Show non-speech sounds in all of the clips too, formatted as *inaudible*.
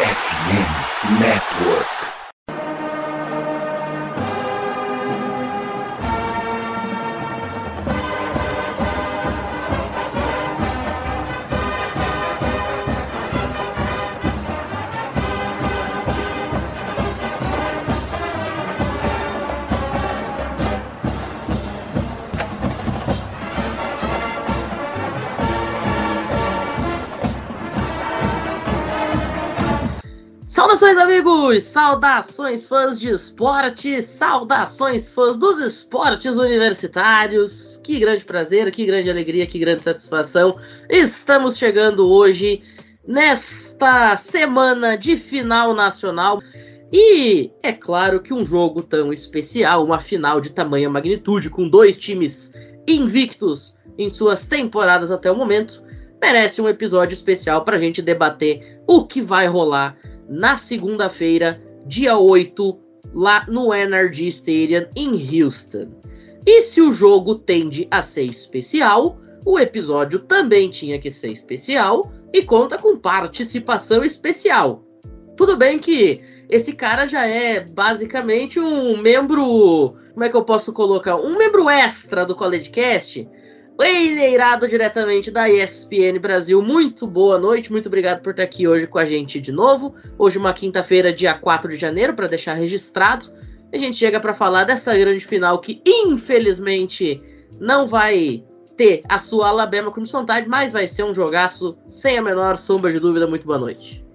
FM Network. Saudações, amigos! Saudações, fãs de esporte! Saudações, fãs dos esportes universitários! Que grande prazer, que grande alegria, que grande satisfação! Estamos chegando hoje nesta semana de final nacional. E é claro que um jogo tão especial, uma final de tamanha magnitude, com dois times invictos em suas temporadas até o momento, merece um episódio especial para a gente debater o que vai rolar na segunda-feira, dia 8, lá no NRG Stadium em Houston. E se o jogo tende a ser especial, o episódio também tinha que ser especial e conta com participação especial. Tudo bem que esse cara já é basicamente um membro. Como é que eu posso colocar? Um membro extra do College Eineirado diretamente da ESPN Brasil. Muito boa noite, muito obrigado por estar aqui hoje com a gente de novo. Hoje, uma quinta-feira, dia 4 de janeiro, para deixar registrado. A gente chega para falar dessa grande final que, infelizmente, não vai ter a sua Alabama Crimson Tide, mas vai ser um jogaço sem a menor sombra de dúvida. Muito boa noite.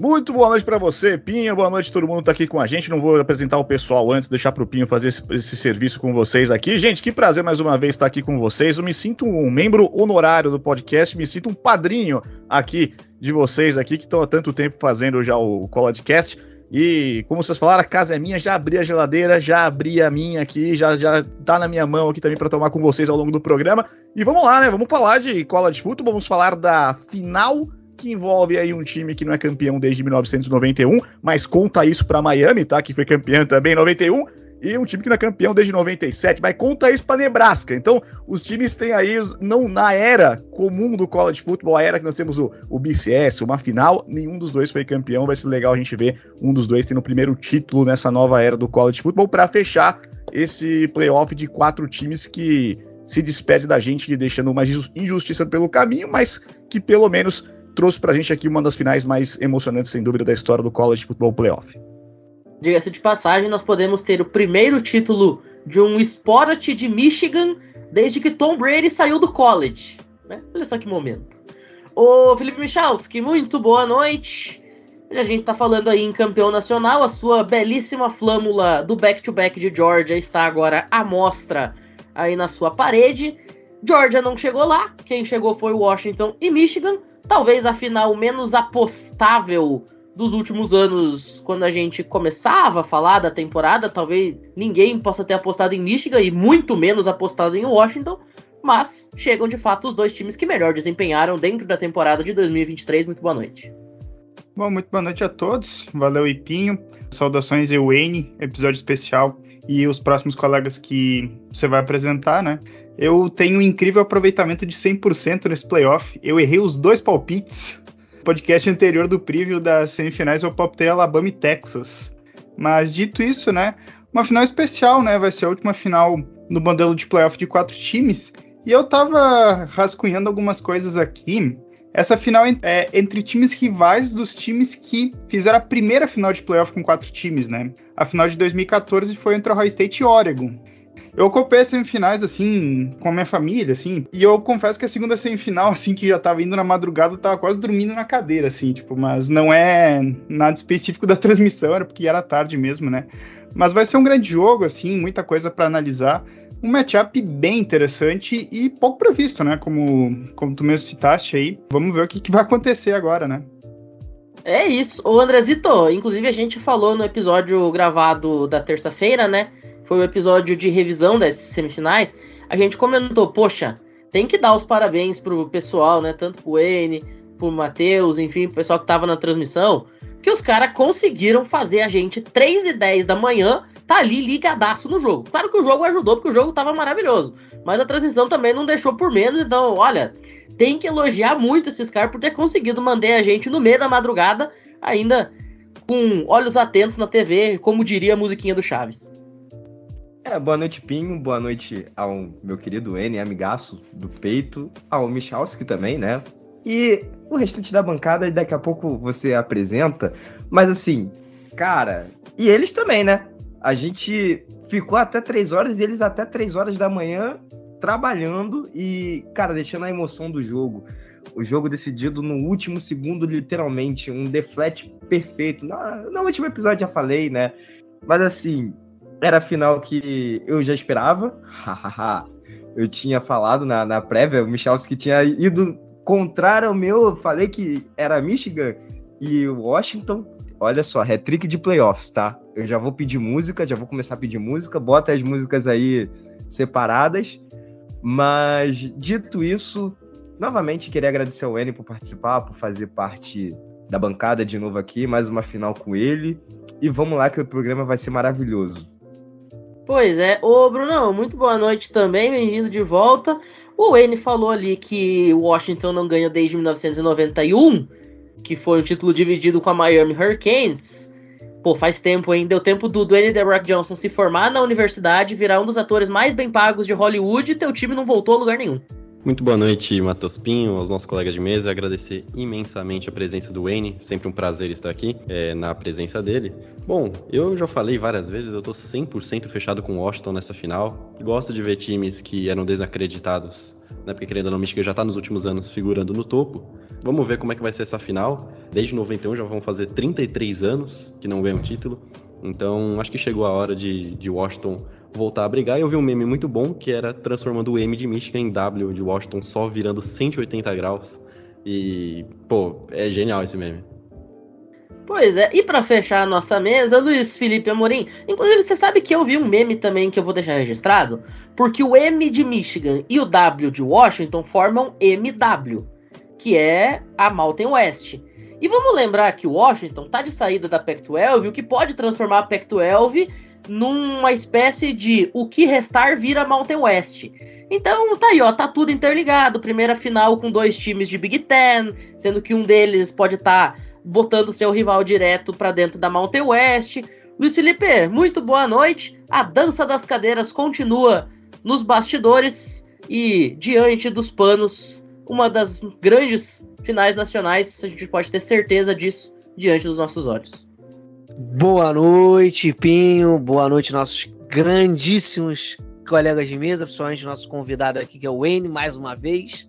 Muito boa noite para você, Pinho. Boa noite todo mundo tá aqui com a gente. Não vou apresentar o pessoal antes, deixar pro Pinho fazer esse, esse, serviço com vocês aqui. Gente, que prazer mais uma vez estar aqui com vocês. Eu me sinto um membro honorário do podcast, me sinto um padrinho aqui de vocês aqui que estão há tanto tempo fazendo já o Colladcast. E como vocês falaram, a casa é minha, já abri a geladeira, já abri a minha aqui, já, já tá na minha mão aqui também para tomar com vocês ao longo do programa. E vamos lá, né? Vamos falar de College Football, vamos falar da final que envolve aí um time que não é campeão desde 1991, mas conta isso para Miami, tá? Que foi campeão também em 91 e um time que não é campeão desde 97, mas conta isso para Nebraska. Então, os times têm aí, não na era comum do college football, a era que nós temos o, o BCS, uma final, nenhum dos dois foi campeão. Vai ser legal a gente ver um dos dois tendo o primeiro título nessa nova era do college football para fechar esse playoff de quatro times que se despede da gente, deixando uma injustiça pelo caminho, mas que pelo menos trouxe pra gente aqui uma das finais mais emocionantes, sem dúvida, da história do College Football Playoff. Diga-se de passagem, nós podemos ter o primeiro título de um esporte de Michigan desde que Tom Brady saiu do college. Né? Olha só que momento. Ô Felipe Michalski, muito boa noite. A gente tá falando aí em campeão nacional, a sua belíssima flâmula do back-to-back -back de Georgia está agora à mostra aí na sua parede. Georgia não chegou lá, quem chegou foi Washington e Michigan talvez a final menos apostável dos últimos anos, quando a gente começava a falar da temporada, talvez ninguém possa ter apostado em Michigan e muito menos apostado em Washington, mas chegam de fato os dois times que melhor desempenharam dentro da temporada de 2023. Muito boa noite. Bom, muito boa noite a todos. Valeu, Ipinho. Saudações, Ewane, episódio especial e os próximos colegas que você vai apresentar, né? Eu tenho um incrível aproveitamento de 100% nesse playoff. Eu errei os dois palpites. podcast anterior do preview das semifinais eu palpitei Alabama e Texas. Mas dito isso, né? Uma final especial, né? Vai ser a última final no modelo de playoff de quatro times. E eu tava rascunhando algumas coisas aqui. Essa final é entre times rivais dos times que fizeram a primeira final de playoff com quatro times, né? A final de 2014 foi entre Ohio State e Oregon. Eu acompanhei as semifinais, assim, com a minha família, assim, e eu confesso que a segunda semifinal, *laughs* assim, que já tava indo na madrugada, eu tava quase dormindo na cadeira, assim, tipo, mas não é nada específico da *laughs* transmissão, era porque era tarde mesmo, né? Mas vai ser um grande jogo, assim, muita coisa para analisar. Um matchup bem interessante e pouco previsto, né? Como, como tu mesmo citaste aí. Vamos ver o que, que vai acontecer agora, né? É isso. Ô, Andrezito, inclusive a gente falou no episódio gravado da terça-feira, né? Foi o episódio de revisão das semifinais, a gente comentou, poxa, tem que dar os parabéns pro pessoal, né? Tanto pro Wayne, pro Matheus, enfim, pro pessoal que tava na transmissão, que os caras conseguiram fazer a gente 3 e 10 da manhã tá ali ligadaço no jogo. Claro que o jogo ajudou, porque o jogo tava maravilhoso. Mas a transmissão também não deixou por menos, então, olha, tem que elogiar muito esses caras por ter conseguido manter a gente no meio da madrugada ainda com olhos atentos na TV, como diria a musiquinha do Chaves. É, boa noite, Pinho. Boa noite ao meu querido N, amigaço do peito, ao Michalski também, né? E o restante da bancada daqui a pouco você apresenta. Mas assim, cara, e eles também, né? A gente ficou até três horas e eles até três horas da manhã trabalhando e, cara, deixando a emoção do jogo. O jogo decidido no último segundo, literalmente, um deflete perfeito. No, no último episódio já falei, né? Mas assim, era a final que eu já esperava. *laughs* eu tinha falado na, na prévia, o Michalski tinha ido contrário ao meu, eu falei que era Michigan e Washington. Olha só, hat-trick de playoffs, tá? Eu já vou pedir música, já vou começar a pedir música, bota as músicas aí separadas. Mas, dito isso, novamente queria agradecer ao N por participar, por fazer parte da bancada de novo aqui, mais uma final com ele. E vamos lá que o programa vai ser maravilhoso. Pois é, ô Bruno, muito boa noite também, bem-vindo de volta. O N falou ali que Washington não ganha desde 1991, que foi um título dividido com a Miami Hurricanes. Pô, faz tempo, hein? Deu tempo do Dwayne The Rock Johnson se formar na universidade, virar um dos atores mais bem pagos de Hollywood e teu time não voltou a lugar nenhum. Muito boa noite, Matheus Pinho, aos nossos colegas de mesa. Agradecer imensamente a presença do Wayne. Sempre um prazer estar aqui é, na presença dele. Bom, eu já falei várias vezes, eu tô 100% fechado com o Washington nessa final. Gosto de ver times que eram desacreditados, né? Porque querendo ou não, Michigan já tá nos últimos anos figurando no topo. Vamos ver como é que vai ser essa final. Desde 91 já vão fazer 33 anos que não ganham título. Então, acho que chegou a hora de, de Washington voltar a brigar. Eu vi um meme muito bom que era transformando o M de Michigan em W de Washington, só virando 180 graus. E, pô, é genial esse meme. Pois é, e para fechar a nossa mesa, Luiz Felipe Amorim. Inclusive, você sabe que eu vi um meme também que eu vou deixar registrado? Porque o M de Michigan e o W de Washington formam MW, que é a Mountain West. E vamos lembrar que o Washington tá de saída da Pac-12, o que pode transformar a Pac-12 numa espécie de o que restar vira Mountain West. Então tá aí, ó, tá tudo interligado. Primeira final com dois times de Big Ten, sendo que um deles pode estar tá botando seu rival direto para dentro da Mountain West. Luiz Felipe, muito boa noite. A dança das cadeiras continua nos bastidores e diante dos panos, uma das grandes finais nacionais, a gente pode ter certeza disso diante dos nossos olhos. Boa noite, Pinho. Boa noite, nossos grandíssimos colegas de mesa, principalmente nosso convidado aqui, que é o Wayne, mais uma vez.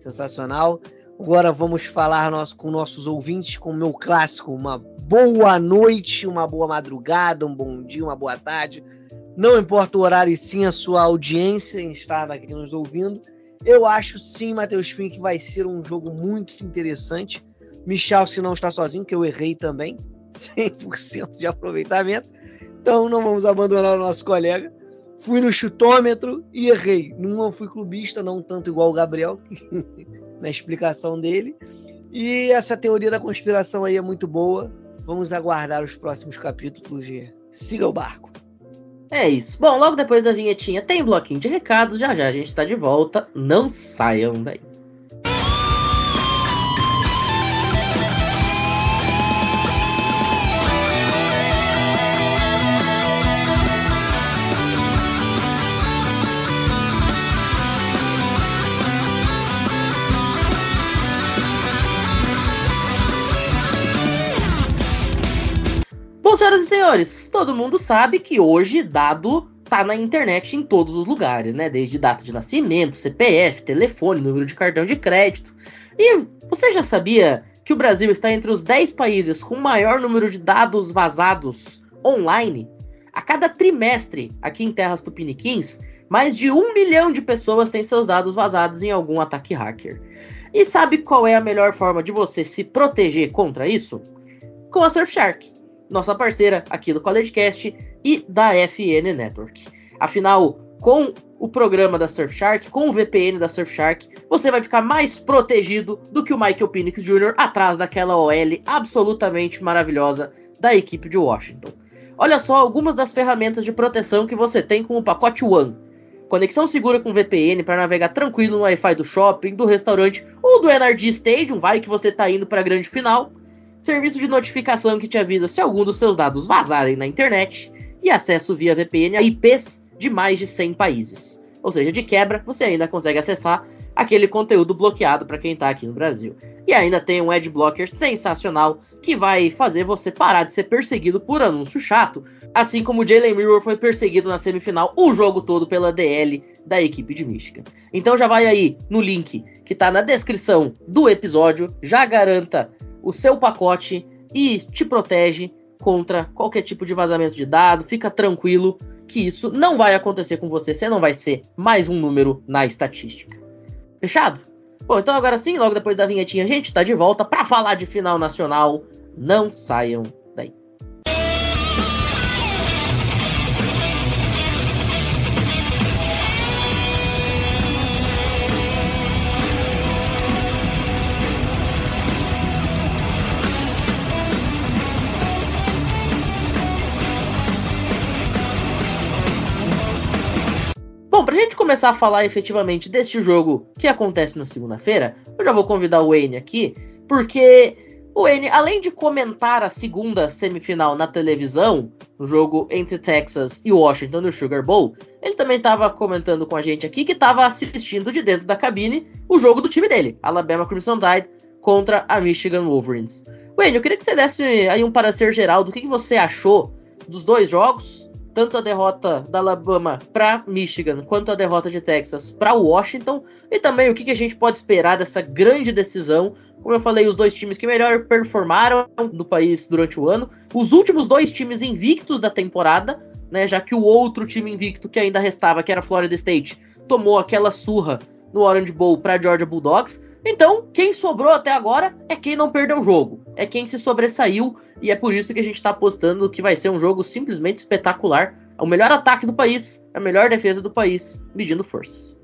Sensacional. Agora vamos falar nosso, com nossos ouvintes com o meu clássico. Uma boa noite, uma boa madrugada, um bom dia, uma boa tarde. Não importa o horário e sim a sua audiência em estar aqui nos ouvindo. Eu acho sim, Matheus Pinho, que vai ser um jogo muito interessante. Michel, se não está sozinho, que eu errei também. 100% de aproveitamento. Então não vamos abandonar o nosso colega. Fui no chutômetro e errei. Não fui clubista, não tanto igual o Gabriel, *laughs* na explicação dele. E essa teoria da conspiração aí é muito boa. Vamos aguardar os próximos capítulos de Siga o Barco. É isso. Bom, logo depois da vinhetinha tem bloquinho de recados. Já já a gente está de volta. Não saiam daí. Senhores, todo mundo sabe que hoje dado tá na internet em todos os lugares, né? Desde data de nascimento, CPF, telefone, número de cartão de crédito. E você já sabia que o Brasil está entre os 10 países com maior número de dados vazados online? A cada trimestre, aqui em terras tupiniquins, mais de um milhão de pessoas têm seus dados vazados em algum ataque hacker. E sabe qual é a melhor forma de você se proteger contra isso? Com a Surfshark nossa parceira aqui do CollegeCast e da FN Network. Afinal, com o programa da Surfshark, com o VPN da Surfshark, você vai ficar mais protegido do que o Michael Penix Jr. atrás daquela OL absolutamente maravilhosa da equipe de Washington. Olha só algumas das ferramentas de proteção que você tem com o pacote One. Conexão segura com VPN para navegar tranquilo no Wi-Fi do shopping, do restaurante ou do NRG Stadium, vai que você está indo para a grande final serviço de notificação que te avisa se algum dos seus dados vazarem na internet e acesso via VPN a IPs de mais de 100 países. Ou seja, de quebra, você ainda consegue acessar aquele conteúdo bloqueado para quem está aqui no Brasil. E ainda tem um adblocker sensacional que vai fazer você parar de ser perseguido por anúncio chato, assim como o Jalen Mirror foi perseguido na semifinal o jogo todo pela DL da equipe de Michigan. Então já vai aí no link que está na descrição do episódio, já garanta o seu pacote e te protege contra qualquer tipo de vazamento de dados. Fica tranquilo que isso não vai acontecer com você, você não vai ser mais um número na estatística. Fechado? Bom, então agora sim, logo depois da vinhetinha, a gente está de volta para falar de final nacional. Não saiam pra gente começar a falar efetivamente deste jogo que acontece na segunda-feira, eu já vou convidar o Wayne aqui, porque o Wayne, além de comentar a segunda semifinal na televisão, o jogo entre Texas e Washington no Sugar Bowl, ele também estava comentando com a gente aqui que estava assistindo de dentro da cabine o jogo do time dele, Alabama Crimson Tide contra a Michigan Wolverines. Wayne, eu queria que você desse aí um parecer geral do que, que você achou dos dois jogos tanto a derrota da Alabama para Michigan quanto a derrota de Texas para Washington e também o que, que a gente pode esperar dessa grande decisão. Como eu falei, os dois times que melhor performaram no país durante o ano, os últimos dois times invictos da temporada, né, já que o outro time invicto que ainda restava, que era Florida State, tomou aquela surra no Orange Bowl para Georgia Bulldogs. Então, quem sobrou até agora é quem não perdeu o jogo, é quem se sobressaiu e é por isso que a gente está apostando que vai ser um jogo simplesmente espetacular. É o melhor ataque do país, a melhor defesa do país, medindo forças.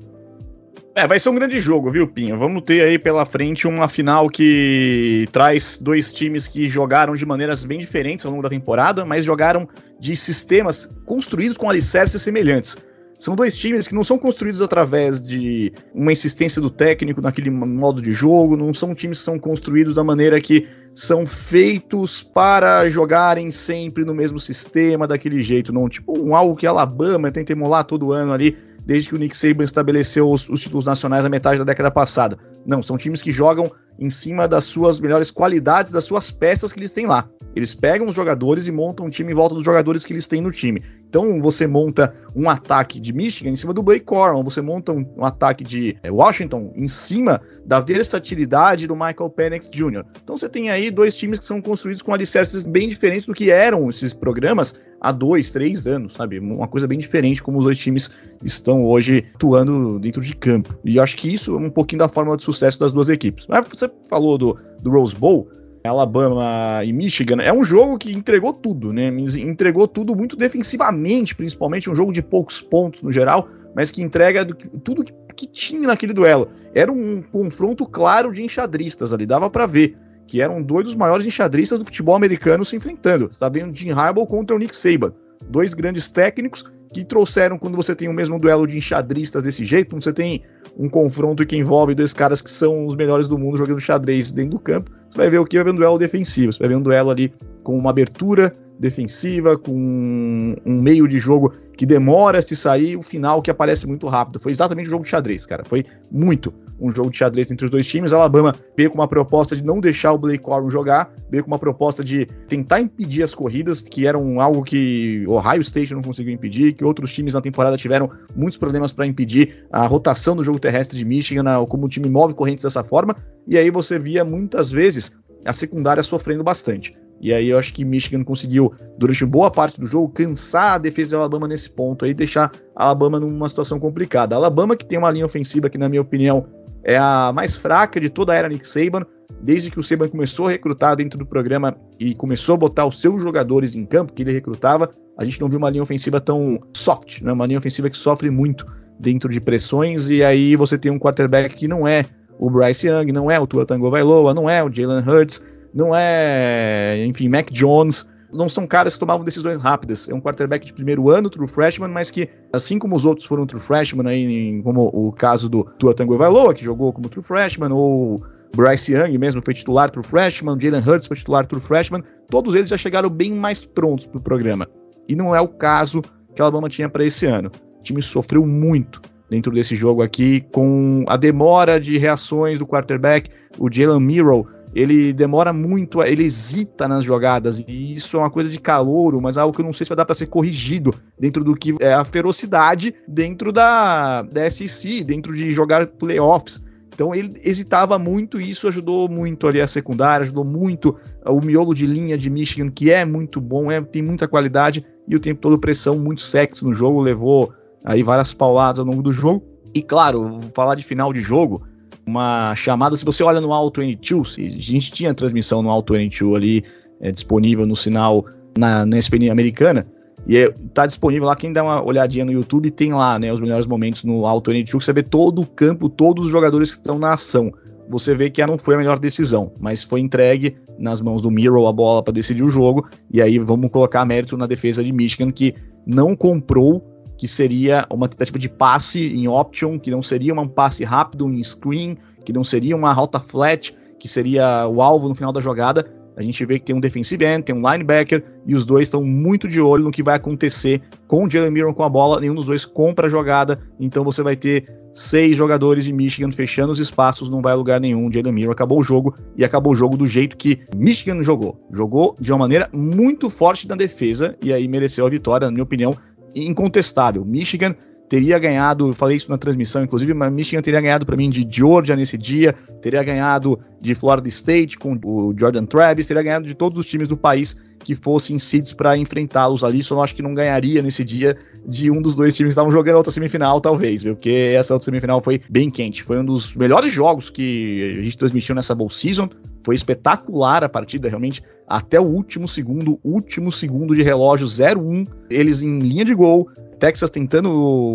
É, vai ser um grande jogo, viu, Pinho? Vamos ter aí pela frente uma final que traz dois times que jogaram de maneiras bem diferentes ao longo da temporada, mas jogaram de sistemas construídos com alicerces semelhantes. São dois times que não são construídos através de uma insistência do técnico naquele modo de jogo, não são times que são construídos da maneira que são feitos para jogarem sempre no mesmo sistema, daquele jeito, não tipo um algo que Alabama tenta emular todo ano ali, desde que o Nick Saban estabeleceu os, os títulos nacionais na metade da década passada. Não, são times que jogam em cima das suas melhores qualidades, das suas peças que eles têm lá. Eles pegam os jogadores e montam um time em volta dos jogadores que eles têm no time. Então você monta um ataque de Michigan em cima do Blake Corum, você monta um, um ataque de é, Washington em cima da versatilidade do Michael Penix Jr. Então você tem aí dois times que são construídos com alicerces bem diferentes do que eram esses programas há dois, três anos, sabe? Uma coisa bem diferente como os dois times estão hoje atuando dentro de campo. E acho que isso é um pouquinho da fórmula de sucesso das duas equipes. Mas você falou do, do Rose Bowl, Alabama e Michigan, é um jogo que entregou tudo, né? Entregou tudo muito defensivamente, principalmente um jogo de poucos pontos no geral, mas que entrega tudo que, que tinha naquele duelo. Era um confronto claro de enxadristas ali, dava para ver que eram dois dos maiores enxadristas do futebol americano se enfrentando. Tá vendo Jim Harbaugh contra o Nick Saban, dois grandes técnicos que trouxeram quando você tem o mesmo duelo de enxadristas desse jeito, você tem um confronto que envolve dois caras que são os melhores do mundo jogando xadrez dentro do campo, você vai ver o que? Vai ver um duelo defensivo, você vai ver um duelo ali com uma abertura defensiva, com um meio de jogo que demora a se sair, o final que aparece muito rápido. Foi exatamente o jogo de xadrez, cara. Foi muito um jogo de xadrez entre os dois times. Alabama veio com uma proposta de não deixar o Blake Corum jogar, veio com uma proposta de tentar impedir as corridas, que eram algo que Ohio State não conseguiu impedir, que outros times na temporada tiveram muitos problemas para impedir a rotação do jogo terrestre de Michigan, como o time move correntes dessa forma. E aí você via muitas vezes a secundária sofrendo bastante. E aí eu acho que Michigan conseguiu, durante boa parte do jogo, cansar a defesa de Alabama nesse ponto aí, deixar a Alabama numa situação complicada. A Alabama que tem uma linha ofensiva que, na minha opinião, é a mais fraca de toda a era Nick Saban, desde que o Saban começou a recrutar dentro do programa e começou a botar os seus jogadores em campo, que ele recrutava, a gente não viu uma linha ofensiva tão soft, né? uma linha ofensiva que sofre muito dentro de pressões, e aí você tem um quarterback que não é o Bryce Young, não é o Tua Tango não é o Jalen Hurts, não é, enfim, Mac Jones, não são caras que tomavam decisões rápidas. É um quarterback de primeiro ano, true freshman, mas que, assim como os outros foram true freshman, aí, como o caso do Tua Tango Vailoa, que jogou como true freshman, ou Bryce Young mesmo foi titular pro freshman, Jalen Hurts foi titular pro freshman, todos eles já chegaram bem mais prontos pro programa. E não é o caso que a Alabama tinha para esse ano. O time sofreu muito dentro desse jogo aqui com a demora de reações do quarterback, o Jalen Miro ele demora muito, ele hesita nas jogadas, e isso é uma coisa de calouro, mas algo que eu não sei se vai dar para ser corrigido dentro do que é a ferocidade dentro da, da SEC, dentro de jogar playoffs. Então ele hesitava muito e isso ajudou muito ali a secundária, ajudou muito o miolo de linha de Michigan, que é muito bom, é, tem muita qualidade e o tempo todo pressão, muito sexy no jogo, levou aí várias pauladas ao longo do jogo. E claro, falar de final de jogo, uma chamada. Se você olha no Auto 22, a gente tinha transmissão no Auto 22 ali é, disponível no sinal na, na ESPN americana. E é, tá disponível lá, quem dá uma olhadinha no YouTube, tem lá, né, os melhores momentos no Auto 22, você vê todo o campo, todos os jogadores que estão na ação. Você vê que não foi a melhor decisão, mas foi entregue nas mãos do Miro a bola para decidir o jogo, e aí vamos colocar mérito na defesa de Michigan, que não comprou que seria uma tentativa de passe em option, que não seria um passe rápido em screen, que não seria uma rota flat, que seria o alvo no final da jogada. A gente vê que tem um defensive end, tem um linebacker, e os dois estão muito de olho no que vai acontecer com o Jalen Miron com a bola. Nenhum dos dois compra a jogada, então você vai ter seis jogadores de Michigan fechando os espaços, não vai a lugar nenhum. Jalen Miron acabou o jogo e acabou o jogo do jeito que Michigan jogou. Jogou de uma maneira muito forte na defesa e aí mereceu a vitória, na minha opinião incontestável. Michigan teria ganhado, falei isso na transmissão, inclusive, mas Michigan teria ganhado para mim de Georgia nesse dia, teria ganhado de Florida State com o Jordan Travis, teria ganhado de todos os times do país que fossem seeds para enfrentá-los ali, só não acho que não ganharia nesse dia de um dos dois times que estavam jogando a outra semifinal, talvez, viu? Porque essa outra semifinal foi bem quente, foi um dos melhores jogos que a gente transmitiu nessa bowl season, foi espetacular a partida, realmente, até o último segundo, último segundo de relógio 0-1, eles em linha de gol, Texas tentando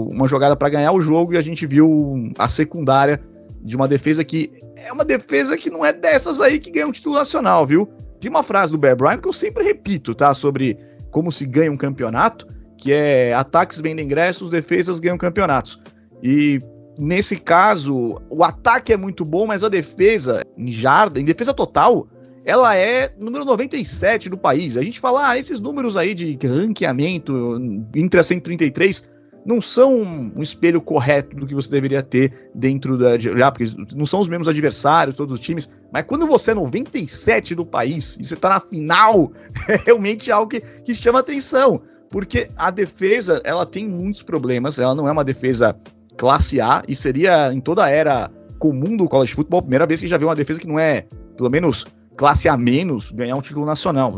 uma jogada para ganhar o jogo e a gente viu a secundária de uma defesa que é uma defesa que não é dessas aí que ganha um título nacional, viu? Tem uma frase do Bear Bryant que eu sempre repito, tá? Sobre como se ganha um campeonato, que é ataques vendem ingressos, defesas ganham campeonatos. E nesse caso, o ataque é muito bom, mas a defesa, em jarda, em defesa total, ela é número 97 do país. A gente fala, ah, esses números aí de ranqueamento entre a 133 não são um espelho correto do que você deveria ter dentro da. Já, porque não são os mesmos adversários, todos os times, mas quando você é 97 do país e você tá na final, *laughs* é realmente algo que, que chama atenção. Porque a defesa, ela tem muitos problemas, ela não é uma defesa classe A, e seria em toda a era comum do college football, a primeira vez que já vê uma defesa que não é, pelo menos, classe A menos ganhar um título nacional.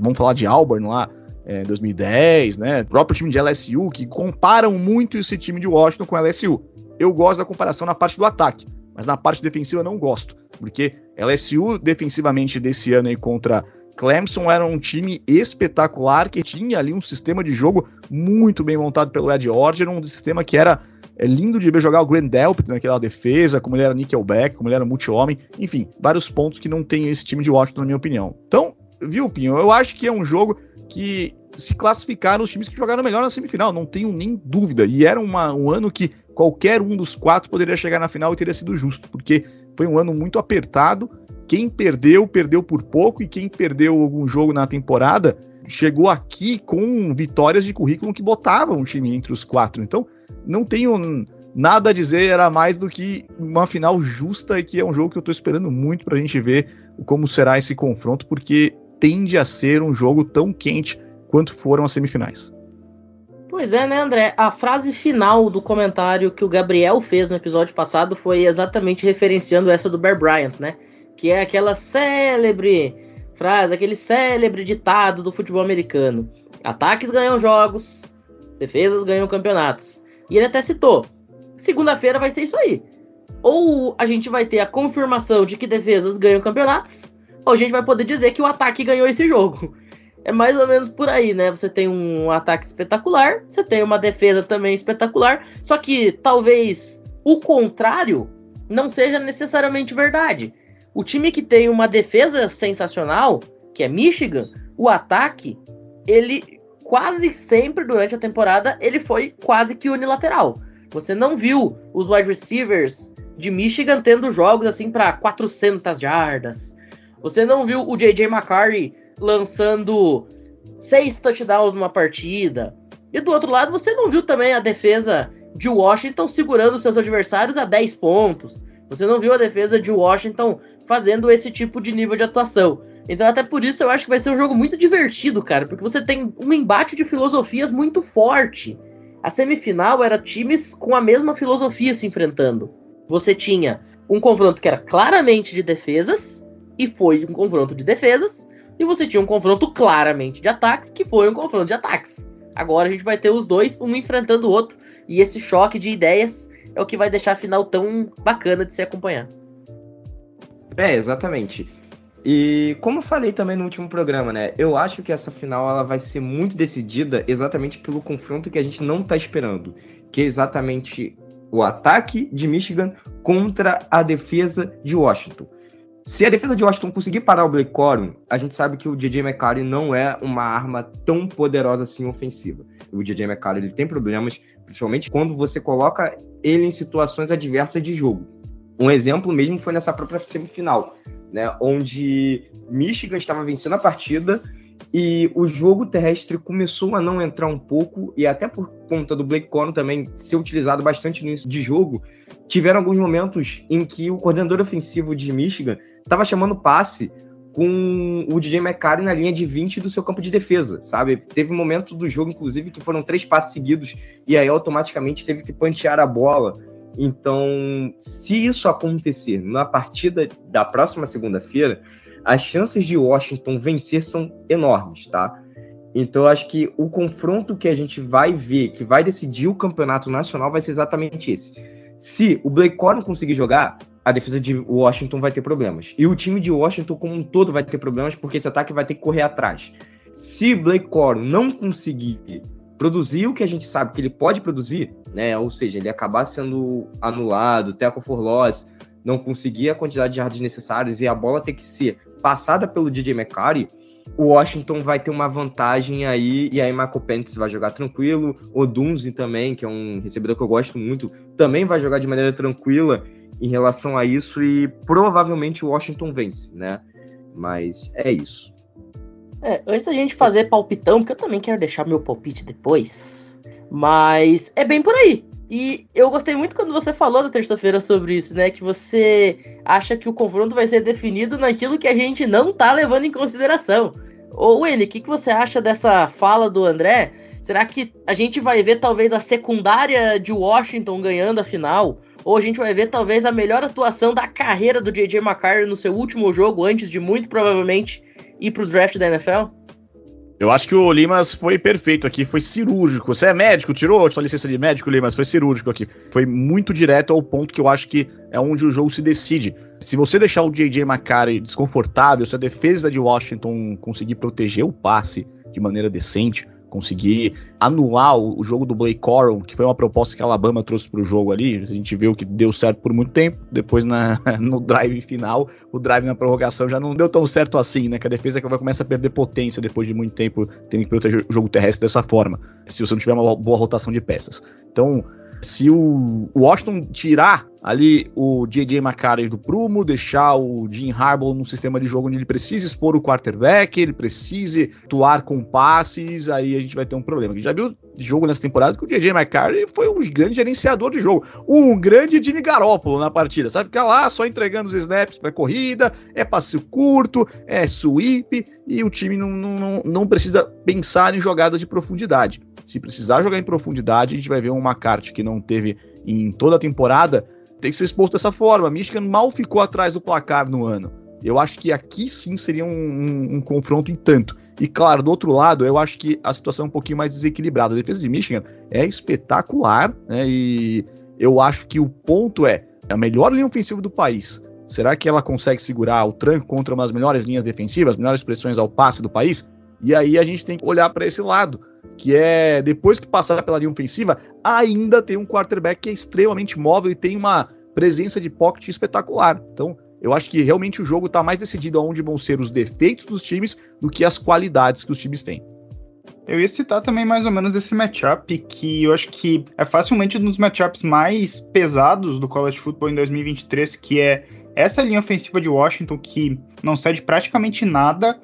Vamos falar de Auburn lá, é, 2010, né? O próprio time de LSU, que comparam muito esse time de Washington com LSU. Eu gosto da comparação na parte do ataque, mas na parte defensiva não gosto, porque LSU defensivamente desse ano aí contra Clemson era um time espetacular que tinha ali um sistema de jogo muito bem montado pelo Ed Orgeron, um sistema que era é lindo de ver jogar o Grand Delpit naquela defesa, como ele era nickelback, como ele era multi-homem, enfim, vários pontos que não tem esse time de Washington, na minha opinião. Então, viu, Pinho? Eu acho que é um jogo que se classificaram os times que jogaram melhor na semifinal, não tenho nem dúvida. E era uma, um ano que qualquer um dos quatro poderia chegar na final e teria sido justo, porque foi um ano muito apertado. Quem perdeu, perdeu por pouco, e quem perdeu algum jogo na temporada chegou aqui com vitórias de currículo que botavam o time entre os quatro. Então, não tenho nada a dizer, era mais do que uma final justa e que é um jogo que eu tô esperando muito pra gente ver como será esse confronto, porque tende a ser um jogo tão quente quanto foram as semifinais. Pois é, né, André? A frase final do comentário que o Gabriel fez no episódio passado foi exatamente referenciando essa do Bear Bryant, né? Que é aquela célebre frase, aquele célebre ditado do futebol americano: ataques ganham jogos, defesas ganham campeonatos. E ele até citou: segunda-feira vai ser isso aí. Ou a gente vai ter a confirmação de que defesas ganham campeonatos, ou a gente vai poder dizer que o ataque ganhou esse jogo. É mais ou menos por aí, né? Você tem um ataque espetacular, você tem uma defesa também espetacular, só que talvez o contrário não seja necessariamente verdade. O time que tem uma defesa sensacional, que é Michigan, o ataque, ele quase sempre durante a temporada ele foi quase que unilateral. Você não viu os wide receivers de Michigan tendo jogos assim para 400 jardas. Você não viu o JJ McCarthy lançando seis touchdowns numa partida. E do outro lado, você não viu também a defesa de Washington segurando seus adversários a 10 pontos. Você não viu a defesa de Washington fazendo esse tipo de nível de atuação. Então, até por isso, eu acho que vai ser um jogo muito divertido, cara, porque você tem um embate de filosofias muito forte. A semifinal era times com a mesma filosofia se enfrentando. Você tinha um confronto que era claramente de defesas, e foi um confronto de defesas, e você tinha um confronto claramente de ataques, que foi um confronto de ataques. Agora a gente vai ter os dois, um enfrentando o outro, e esse choque de ideias é o que vai deixar a final tão bacana de se acompanhar. É, exatamente. E como eu falei também no último programa, né? Eu acho que essa final ela vai ser muito decidida exatamente pelo confronto que a gente não tá esperando, que é exatamente o ataque de Michigan contra a defesa de Washington. Se a defesa de Washington conseguir parar o Blake Corum, a gente sabe que o DJ McCarthy não é uma arma tão poderosa assim ofensiva. O DJ McCarthy ele tem problemas, principalmente quando você coloca ele em situações adversas de jogo. Um exemplo mesmo foi nessa própria semifinal, né, onde Michigan estava vencendo a partida e o jogo terrestre começou a não entrar um pouco, e até por conta do Blake Corum também ser utilizado bastante nisso de jogo, tiveram alguns momentos em que o coordenador ofensivo de Michigan estava chamando passe com o DJ McCarry na linha de 20 do seu campo de defesa, sabe? Teve um momento do jogo, inclusive, que foram três passes seguidos e aí automaticamente teve que pantear a bola. Então, se isso acontecer na partida da próxima segunda-feira, as chances de Washington vencer são enormes, tá? Então, eu acho que o confronto que a gente vai ver, que vai decidir o campeonato nacional, vai ser exatamente esse. Se o Blake Corum conseguir jogar, a defesa de Washington vai ter problemas. E o time de Washington como um todo vai ter problemas, porque esse ataque vai ter que correr atrás. Se Blake Corum não conseguir produzir o que a gente sabe que ele pode produzir, né? Ou seja, ele acabar sendo anulado, tackle for loss, não conseguir a quantidade de yards necessárias e a bola ter que ser passada pelo DJ McCarty, o Washington vai ter uma vantagem aí, e aí Michael Penix vai jogar tranquilo, o Dunzi também, que é um recebedor que eu gosto muito, também vai jogar de maneira tranquila em relação a isso, e provavelmente o Washington vence, né? Mas é isso. É, antes da gente fazer palpitão, porque eu também quero deixar meu palpite depois, mas é bem por aí. E eu gostei muito quando você falou na terça-feira sobre isso, né? Que você acha que o confronto vai ser definido naquilo que a gente não tá levando em consideração. Ou ele, o que, que você acha dessa fala do André? Será que a gente vai ver talvez a secundária de Washington ganhando a final? Ou a gente vai ver talvez a melhor atuação da carreira do JJ McCarthy no seu último jogo, antes de muito provavelmente ir pro draft da NFL? Eu acho que o Limas foi perfeito aqui, foi cirúrgico. Você é médico, tirou sua licença de médico, Limas? Foi cirúrgico aqui. Foi muito direto ao ponto que eu acho que é onde o jogo se decide. Se você deixar o J.J. McCarthy desconfortável, se a defesa de Washington conseguir proteger o passe de maneira decente, conseguir anular o, o, jogo do Blake Corum, que foi uma proposta que a Alabama trouxe para o jogo ali. A gente viu que deu certo por muito tempo. Depois, na, *laughs* no drive final, o drive na prorrogação já não deu tão certo assim, né? Que a defesa vai começar a perder potência depois de muito tempo tendo que proteger o jogo terrestre dessa forma, se você não tiver uma boa rotação de peças. Então, se o Washington tirar ali o J.J. McCarthy do prumo, deixar o Jim Harbaugh num sistema de jogo onde ele precisa expor o quarterback, ele precise atuar com passes, aí a gente vai ter um problema. A gente já viu jogo nessa temporada que o J.J. McCarthy foi um grande gerenciador de jogo, um grande Jimmy Garoppolo na partida, sabe? Ficar lá só entregando os snaps pra corrida, é passe curto, é sweep, e o time não, não, não precisa pensar em jogadas de profundidade. Se precisar jogar em profundidade, a gente vai ver um McCarthy que não teve em toda a temporada, tem que ser exposto dessa forma. Michigan mal ficou atrás do placar no ano. Eu acho que aqui sim seria um, um, um, confronto em tanto. E claro, do outro lado, eu acho que a situação é um pouquinho mais desequilibrada. A defesa de Michigan é espetacular, né? E eu acho que o ponto é a melhor linha ofensiva do país. Será que ela consegue segurar o tranco contra umas melhores linhas defensivas, melhores pressões ao passe do país? E aí a gente tem que olhar para esse lado que é depois que passar pela linha ofensiva, ainda tem um quarterback que é extremamente móvel e tem uma presença de pocket espetacular. Então, eu acho que realmente o jogo está mais decidido aonde vão ser os defeitos dos times do que as qualidades que os times têm. Eu ia citar também mais ou menos esse matchup, que eu acho que é facilmente um dos matchups mais pesados do college football em 2023, que é essa linha ofensiva de Washington, que não cede praticamente nada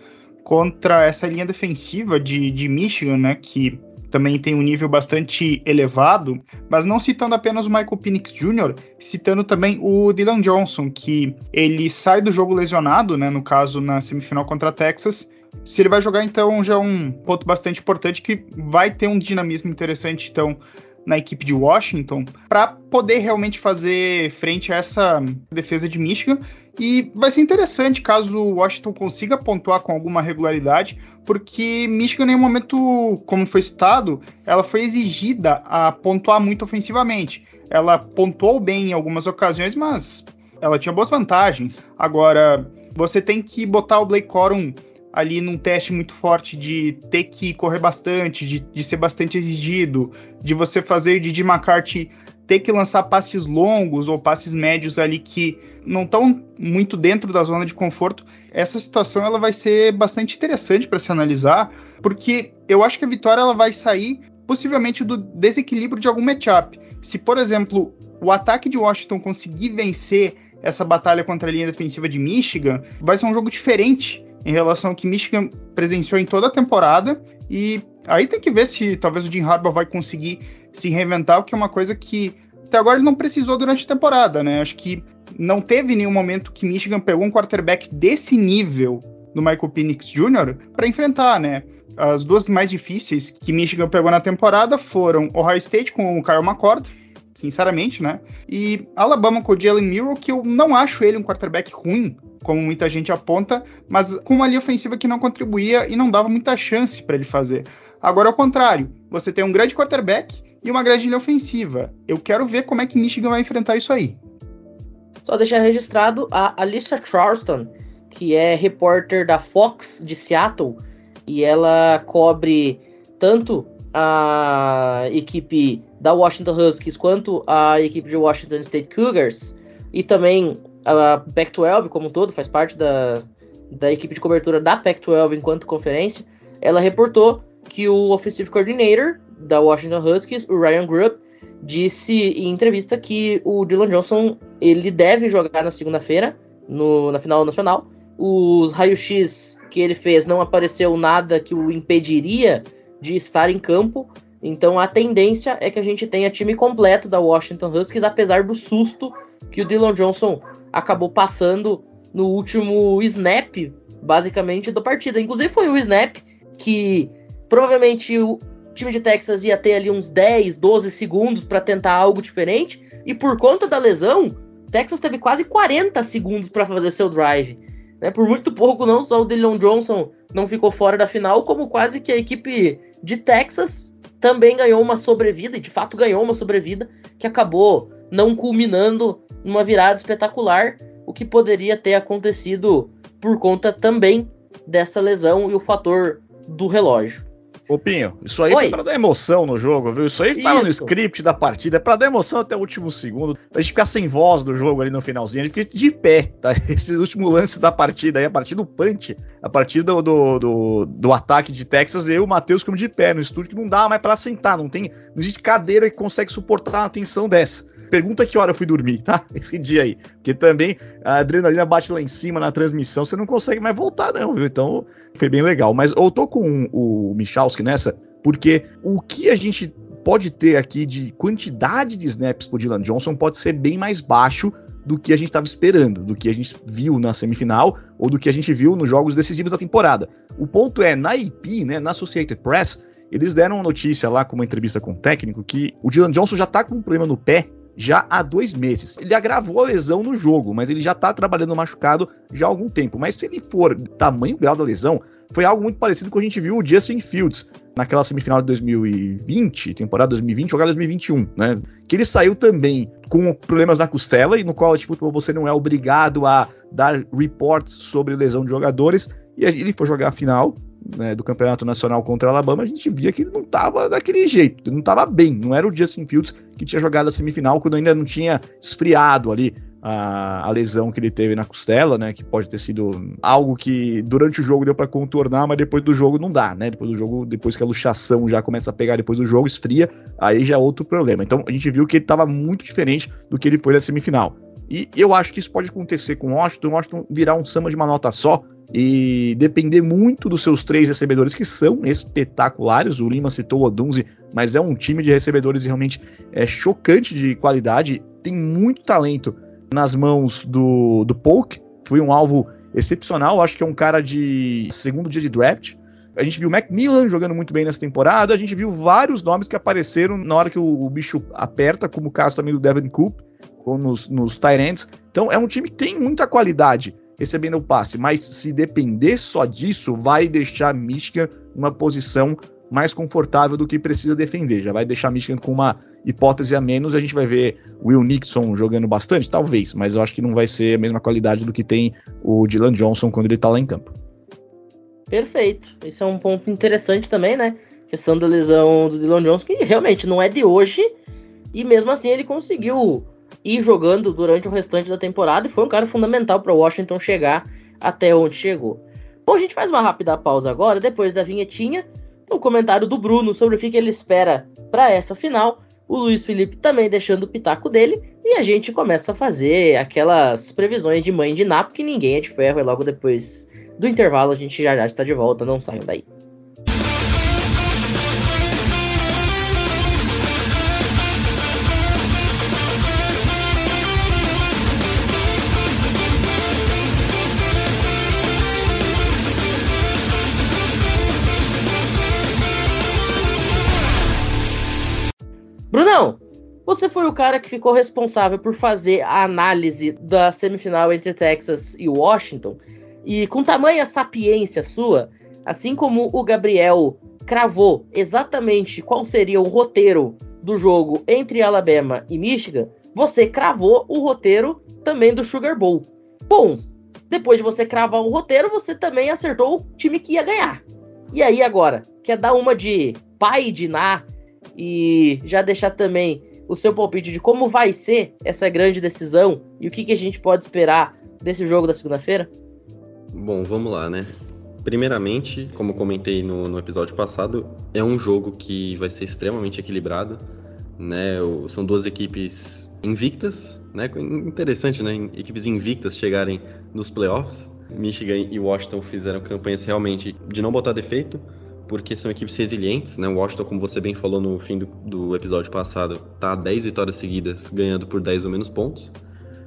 contra essa linha defensiva de, de Michigan, né, que também tem um nível bastante elevado, mas não citando apenas o Michael Penix Jr., citando também o Dylan Johnson, que ele sai do jogo lesionado, né, no caso na semifinal contra Texas. Se ele vai jogar, então, já é um ponto bastante importante que vai ter um dinamismo interessante, então, na equipe de Washington, para poder realmente fazer frente a essa defesa de Michigan. E vai ser interessante caso o Washington consiga pontuar com alguma regularidade, porque Michigan, em nenhum momento, como foi citado, ela foi exigida a pontuar muito ofensivamente. Ela pontuou bem em algumas ocasiões, mas ela tinha boas vantagens. Agora, você tem que botar o Blake Corum ali num teste muito forte de ter que correr bastante, de, de ser bastante exigido, de você fazer o Didi McCarthy ter que lançar passes longos ou passes médios ali que não estão muito dentro da zona de conforto, essa situação ela vai ser bastante interessante para se analisar, porque eu acho que a vitória ela vai sair possivelmente do desequilíbrio de algum matchup. Se, por exemplo, o ataque de Washington conseguir vencer essa batalha contra a linha defensiva de Michigan, vai ser um jogo diferente em relação ao que Michigan presenciou em toda a temporada. E aí tem que ver se talvez o Jim Harbaugh vai conseguir se reinventar, o que é uma coisa que até agora ele não precisou durante a temporada, né? Acho que não teve nenhum momento que Michigan pegou um quarterback desse nível do Michael Penix Jr. para enfrentar, né? As duas mais difíceis que Michigan pegou na temporada foram Ohio State com o Kyle McCord, sinceramente, né? E Alabama com o Jalen Miro, que eu não acho ele um quarterback ruim, como muita gente aponta, mas com uma linha ofensiva que não contribuía e não dava muita chance para ele fazer. Agora, ao contrário, você tem um grande quarterback e uma grande linha ofensiva. Eu quero ver como é que Michigan vai enfrentar isso aí. Só deixar registrado a Alicia Charleston, que é repórter da Fox de Seattle, e ela cobre tanto a equipe da Washington Huskies quanto a equipe de Washington State Cougars e também a Pac-12 como um todo, faz parte da, da equipe de cobertura da Pac-12 enquanto conferência. Ela reportou que o offensive coordinator da Washington Huskies, o Ryan Grubb, disse em entrevista que o Dylan Johnson ele deve jogar na segunda-feira na final nacional. Os raios-x que ele fez não apareceu nada que o impediria de estar em campo. Então a tendência é que a gente tenha time completo da Washington Huskies, apesar do susto que o Dylan Johnson acabou passando no último snap, basicamente, da partida. Inclusive foi o snap que provavelmente o, time de Texas ia ter ali uns 10, 12 segundos para tentar algo diferente, e por conta da lesão, Texas teve quase 40 segundos para fazer seu drive. Né? Por muito pouco, não só o Dylan Johnson não ficou fora da final, como quase que a equipe de Texas também ganhou uma sobrevida, e de fato ganhou uma sobrevida, que acabou não culminando numa virada espetacular, o que poderia ter acontecido por conta também dessa lesão e o fator do relógio. Ô Pinho, isso aí Oi. foi pra dar emoção no jogo, viu? Isso aí isso. tava no script da partida, é pra dar emoção até o último segundo, pra gente ficar sem voz do jogo ali no finalzinho, a gente fica de pé, tá? *laughs* Esse último lance da partida aí, a partir do punch, a partir do, do, do, do ataque de Texas, eu e o Matheus ficamos de pé no estúdio, que não dá mais pra sentar, não tem, não existe cadeira que consegue suportar uma tensão dessa. Pergunta que hora eu fui dormir, tá? *laughs* Esse dia aí. Porque também a adrenalina bate lá em cima na transmissão, você não consegue mais voltar, não, viu? Então foi bem legal. Mas eu tô com o Michalski nessa, porque o que a gente pode ter aqui de quantidade de snaps pro Dylan Johnson pode ser bem mais baixo do que a gente estava esperando, do que a gente viu na semifinal ou do que a gente viu nos jogos decisivos da temporada. O ponto é, na IP, né, na Associated Press, eles deram uma notícia lá com uma entrevista com o técnico que o Dylan Johnson já tá com um problema no pé já há dois meses. Ele agravou a lesão no jogo, mas ele já tá trabalhando machucado já há algum tempo. Mas se ele for tamanho grau da lesão, foi algo muito parecido com o que a gente viu o Justin Fields naquela semifinal de 2020, temporada 2020, jogada 2021, né? Que ele saiu também com problemas na costela e no college football você não é obrigado a dar reports sobre lesão de jogadores e ele foi jogar a final né, do Campeonato Nacional contra a Alabama, a gente via que ele não estava daquele jeito, ele não estava bem. Não era o Justin Fields que tinha jogado a semifinal quando ainda não tinha esfriado ali a, a, lesão que ele teve na costela, né? Que pode ter sido algo que durante o jogo deu para contornar, mas depois do jogo não dá, né? Depois do jogo, depois que a luxação já começa a pegar depois do jogo, esfria, aí já é outro problema. Então a gente viu que ele estava muito diferente do que ele foi na semifinal. E eu acho que isso pode acontecer com o Washington, o Washington virar um samba de uma nota só e depender muito dos seus três recebedores, que são espetaculares. O Lima citou o Odunzi, mas é um time de recebedores realmente é, chocante de qualidade, tem muito talento nas mãos do, do Polk. Foi um alvo excepcional. Acho que é um cara de segundo dia de draft. A gente viu o Macmillan jogando muito bem nessa temporada. A gente viu vários nomes que apareceram na hora que o, o bicho aperta, como o caso também do Devin Coop, nos, nos Tyrants. Então é um time que tem muita qualidade recebendo o passe, mas se depender só disso, vai deixar Michigan numa posição mais confortável do que precisa defender. Já vai deixar Michigan com uma hipótese a menos. A gente vai ver Will Nixon jogando bastante, talvez, mas eu acho que não vai ser a mesma qualidade do que tem o Dylan Johnson quando ele tá lá em campo. Perfeito. Esse é um ponto interessante também, né? Questão da lesão do Dylan Johnson, que realmente não é de hoje, e mesmo assim ele conseguiu ir jogando durante o restante da temporada e foi um cara fundamental para Washington chegar até onde chegou. Bom, a gente faz uma rápida pausa agora, depois da vinhetinha, o comentário do Bruno sobre o que, que ele espera para essa final. O Luiz Felipe também deixando o pitaco dele. E a gente começa a fazer aquelas previsões de mãe de Napo que ninguém é de ferro. E logo depois do intervalo a gente já já está de volta. Não saiam daí. Você foi o cara que ficou responsável por fazer a análise da semifinal entre Texas e Washington. E com tamanha sapiência sua, assim como o Gabriel cravou exatamente qual seria o roteiro do jogo entre Alabama e Michigan, você cravou o roteiro também do Sugar Bowl. Bom, depois de você cravar o roteiro, você também acertou o time que ia ganhar. E aí agora, quer dar uma de pai de Ná e já deixar também o seu palpite de como vai ser essa grande decisão e o que, que a gente pode esperar desse jogo da segunda-feira? Bom, vamos lá, né? Primeiramente, como comentei no, no, episódio passado, é um jogo que vai ser extremamente equilibrado, né? São duas equipes invictas, né? Interessante, né? Equipes invictas chegarem nos playoffs. Michigan e Washington fizeram campanhas realmente de não botar defeito, porque são equipes resilientes, né? O Washington, como você bem falou no fim do, do episódio passado, tá 10 vitórias seguidas, ganhando por 10 ou menos pontos.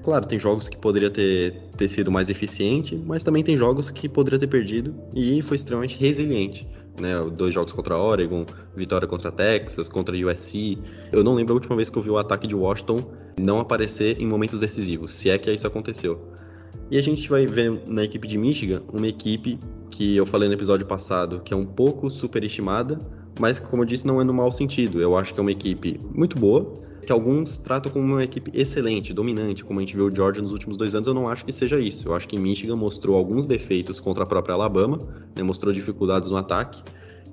Claro, tem jogos que poderia ter, ter sido mais eficiente, mas também tem jogos que poderia ter perdido e foi extremamente resiliente. Né, dois jogos contra Oregon, vitória contra Texas, contra USC. Eu não lembro a última vez que eu vi o ataque de Washington não aparecer em momentos decisivos, se é que isso aconteceu. E a gente vai ver na equipe de Michigan uma equipe que eu falei no episódio passado, que é um pouco superestimada, mas como eu disse, não é no mau sentido. Eu acho que é uma equipe muito boa, que alguns tratam como uma equipe excelente, dominante, como a gente viu o Georgia nos últimos dois anos, eu não acho que seja isso. Eu acho que Michigan mostrou alguns defeitos contra a própria Alabama, né, mostrou dificuldades no ataque,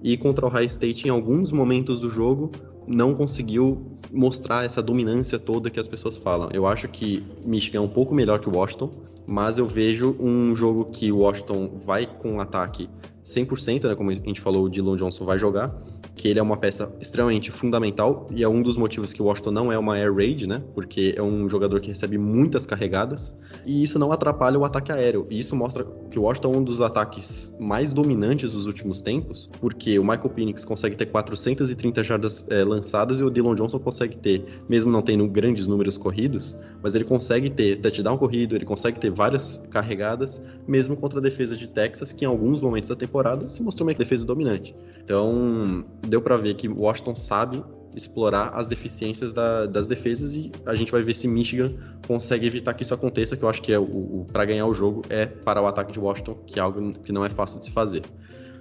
e contra o High State, em alguns momentos do jogo, não conseguiu mostrar essa dominância toda que as pessoas falam. Eu acho que Michigan é um pouco melhor que Washington, mas eu vejo um jogo que o Washington vai com ataque 100%, né, como a gente falou, o Dylan Johnson vai jogar, que ele é uma peça extremamente fundamental e é um dos motivos que o Washington não é uma air raid, né? Porque é um jogador que recebe muitas carregadas e isso não atrapalha o ataque aéreo. E isso mostra que o Washington é um dos ataques mais dominantes dos últimos tempos, porque o Michael Penix consegue ter 430 jardas é, lançadas e o Dylan Johnson consegue ter, mesmo não tendo grandes números corridos, mas ele consegue ter touchdown corrido, ele consegue ter várias carregadas, mesmo contra a defesa de Texas, que em alguns momentos da temporada se mostrou uma defesa dominante. Então, deu para ver que Washington sabe explorar as deficiências da, das defesas e a gente vai ver se Michigan consegue evitar que isso aconteça, que eu acho que é o, o para ganhar o jogo é para o ataque de Washington, que é algo que não é fácil de se fazer.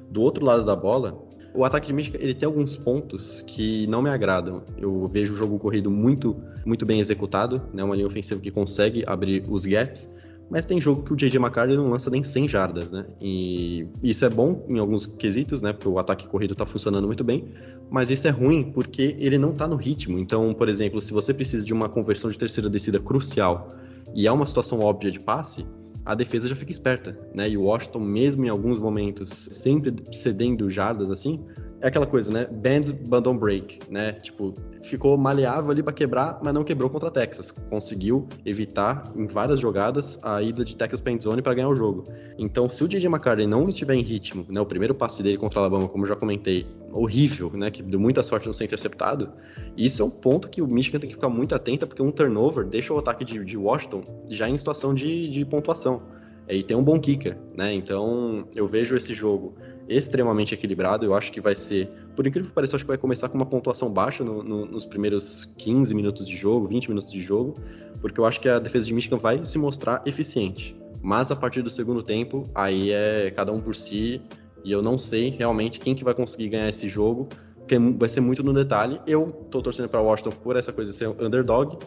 Do outro lado da bola, o ataque de Michigan ele tem alguns pontos que não me agradam. Eu vejo o jogo corrido muito muito bem executado, né, uma linha ofensiva que consegue abrir os gaps, mas tem jogo que o J.J. McCarthy não lança nem 100 jardas, né? E isso é bom em alguns quesitos, né? Porque o ataque corrido tá funcionando muito bem, mas isso é ruim porque ele não tá no ritmo. Então, por exemplo, se você precisa de uma conversão de terceira descida crucial e é uma situação óbvia de passe, a defesa já fica esperta, né? E o Washington, mesmo em alguns momentos, sempre cedendo jardas assim, é aquela coisa, né? Bend, but don't break, né? Tipo, ficou maleável ali para quebrar, mas não quebrou contra Texas. Conseguiu evitar em várias jogadas a ida de Texas Paint Zone para ganhar o jogo. Então, se o DJ McCartney não estiver em ritmo, né? O primeiro passe dele contra Alabama, como eu já comentei, horrível, né? Que deu muita sorte não ser interceptado. Isso é um ponto que o Michigan tem que ficar muito atento, porque um turnover deixa o ataque de, de Washington já em situação de, de pontuação. E tem um bom kicker, né? Então, eu vejo esse jogo extremamente equilibrado. Eu acho que vai ser, por incrível que pareça, acho que vai começar com uma pontuação baixa no, no, nos primeiros 15 minutos de jogo, 20 minutos de jogo, porque eu acho que a defesa de Michigan vai se mostrar eficiente. Mas a partir do segundo tempo, aí é cada um por si, e eu não sei realmente quem que vai conseguir ganhar esse jogo, porque vai ser muito no detalhe. Eu tô torcendo para Washington por essa coisa de ser underdog,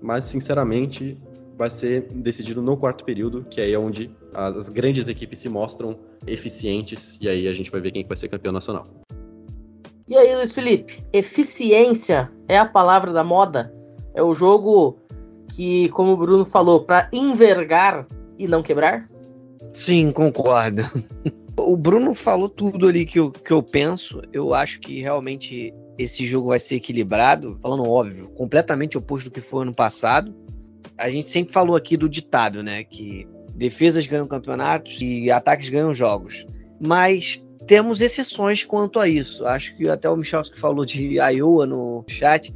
mas sinceramente vai ser decidido no quarto período, que aí é onde as grandes equipes se mostram eficientes e aí a gente vai ver quem vai ser campeão nacional. E aí, Luiz Felipe, eficiência é a palavra da moda? É o jogo que, como o Bruno falou, para envergar e não quebrar? Sim, concordo. O Bruno falou tudo ali que eu, que eu penso. Eu acho que realmente esse jogo vai ser equilibrado, falando óbvio, completamente oposto do que foi ano passado a gente sempre falou aqui do ditado, né? Que defesas ganham campeonatos e ataques ganham jogos. Mas temos exceções quanto a isso. Acho que até o Michalski falou de Iowa no chat.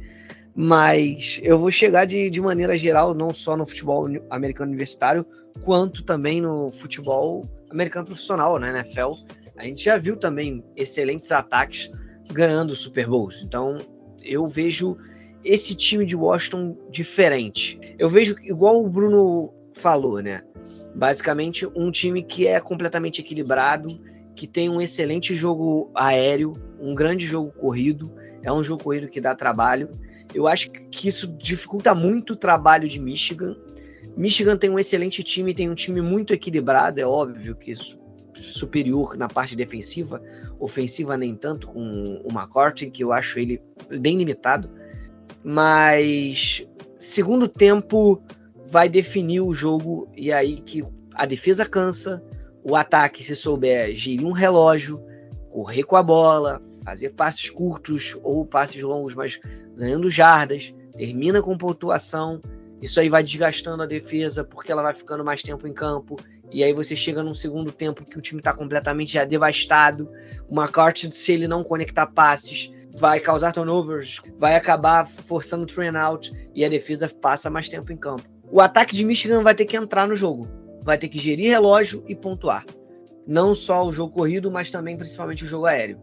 Mas eu vou chegar de, de maneira geral, não só no futebol americano universitário, quanto também no futebol americano profissional, né, NFL. A gente já viu também excelentes ataques ganhando Super Bowls. Então, eu vejo esse time de Washington diferente. Eu vejo igual o Bruno falou, né? Basicamente um time que é completamente equilibrado, que tem um excelente jogo aéreo, um grande jogo corrido, é um jogo corrido que dá trabalho. Eu acho que isso dificulta muito o trabalho de Michigan. Michigan tem um excelente time, tem um time muito equilibrado, é óbvio que isso superior na parte defensiva, ofensiva nem tanto com o McCarthy, que eu acho ele bem limitado mas segundo tempo vai definir o jogo e aí que a defesa cansa, o ataque, se souber gerir um relógio, correr com a bola, fazer passes curtos ou passes longos, mas ganhando jardas, termina com pontuação. Isso aí vai desgastando a defesa porque ela vai ficando mais tempo em campo. E aí você chega num segundo tempo que o time está completamente já devastado. O McCarthy, se ele não conectar passes, vai causar turnovers, vai acabar forçando o out e a defesa passa mais tempo em campo. O ataque de Michigan vai ter que entrar no jogo, vai ter que gerir relógio e pontuar. Não só o jogo corrido, mas também principalmente o jogo aéreo.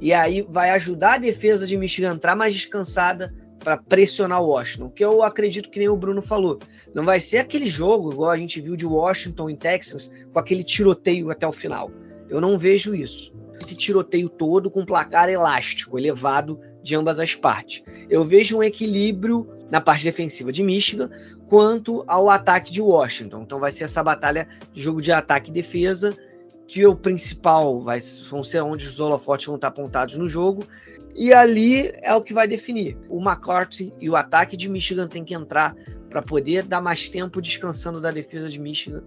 E aí vai ajudar a defesa de Michigan a entrar mais descansada para pressionar o Washington, que eu acredito que nem o Bruno falou. Não vai ser aquele jogo igual a gente viu de Washington em Texas, com aquele tiroteio até o final. Eu não vejo isso esse tiroteio todo com placar elástico, elevado de ambas as partes. Eu vejo um equilíbrio na parte defensiva de Michigan quanto ao ataque de Washington. Então vai ser essa batalha de jogo de ataque e defesa, que o principal vai, vão ser onde os holofotes vão estar apontados no jogo. E ali é o que vai definir. O McCarthy e o ataque de Michigan tem que entrar para poder dar mais tempo descansando da defesa de Michigan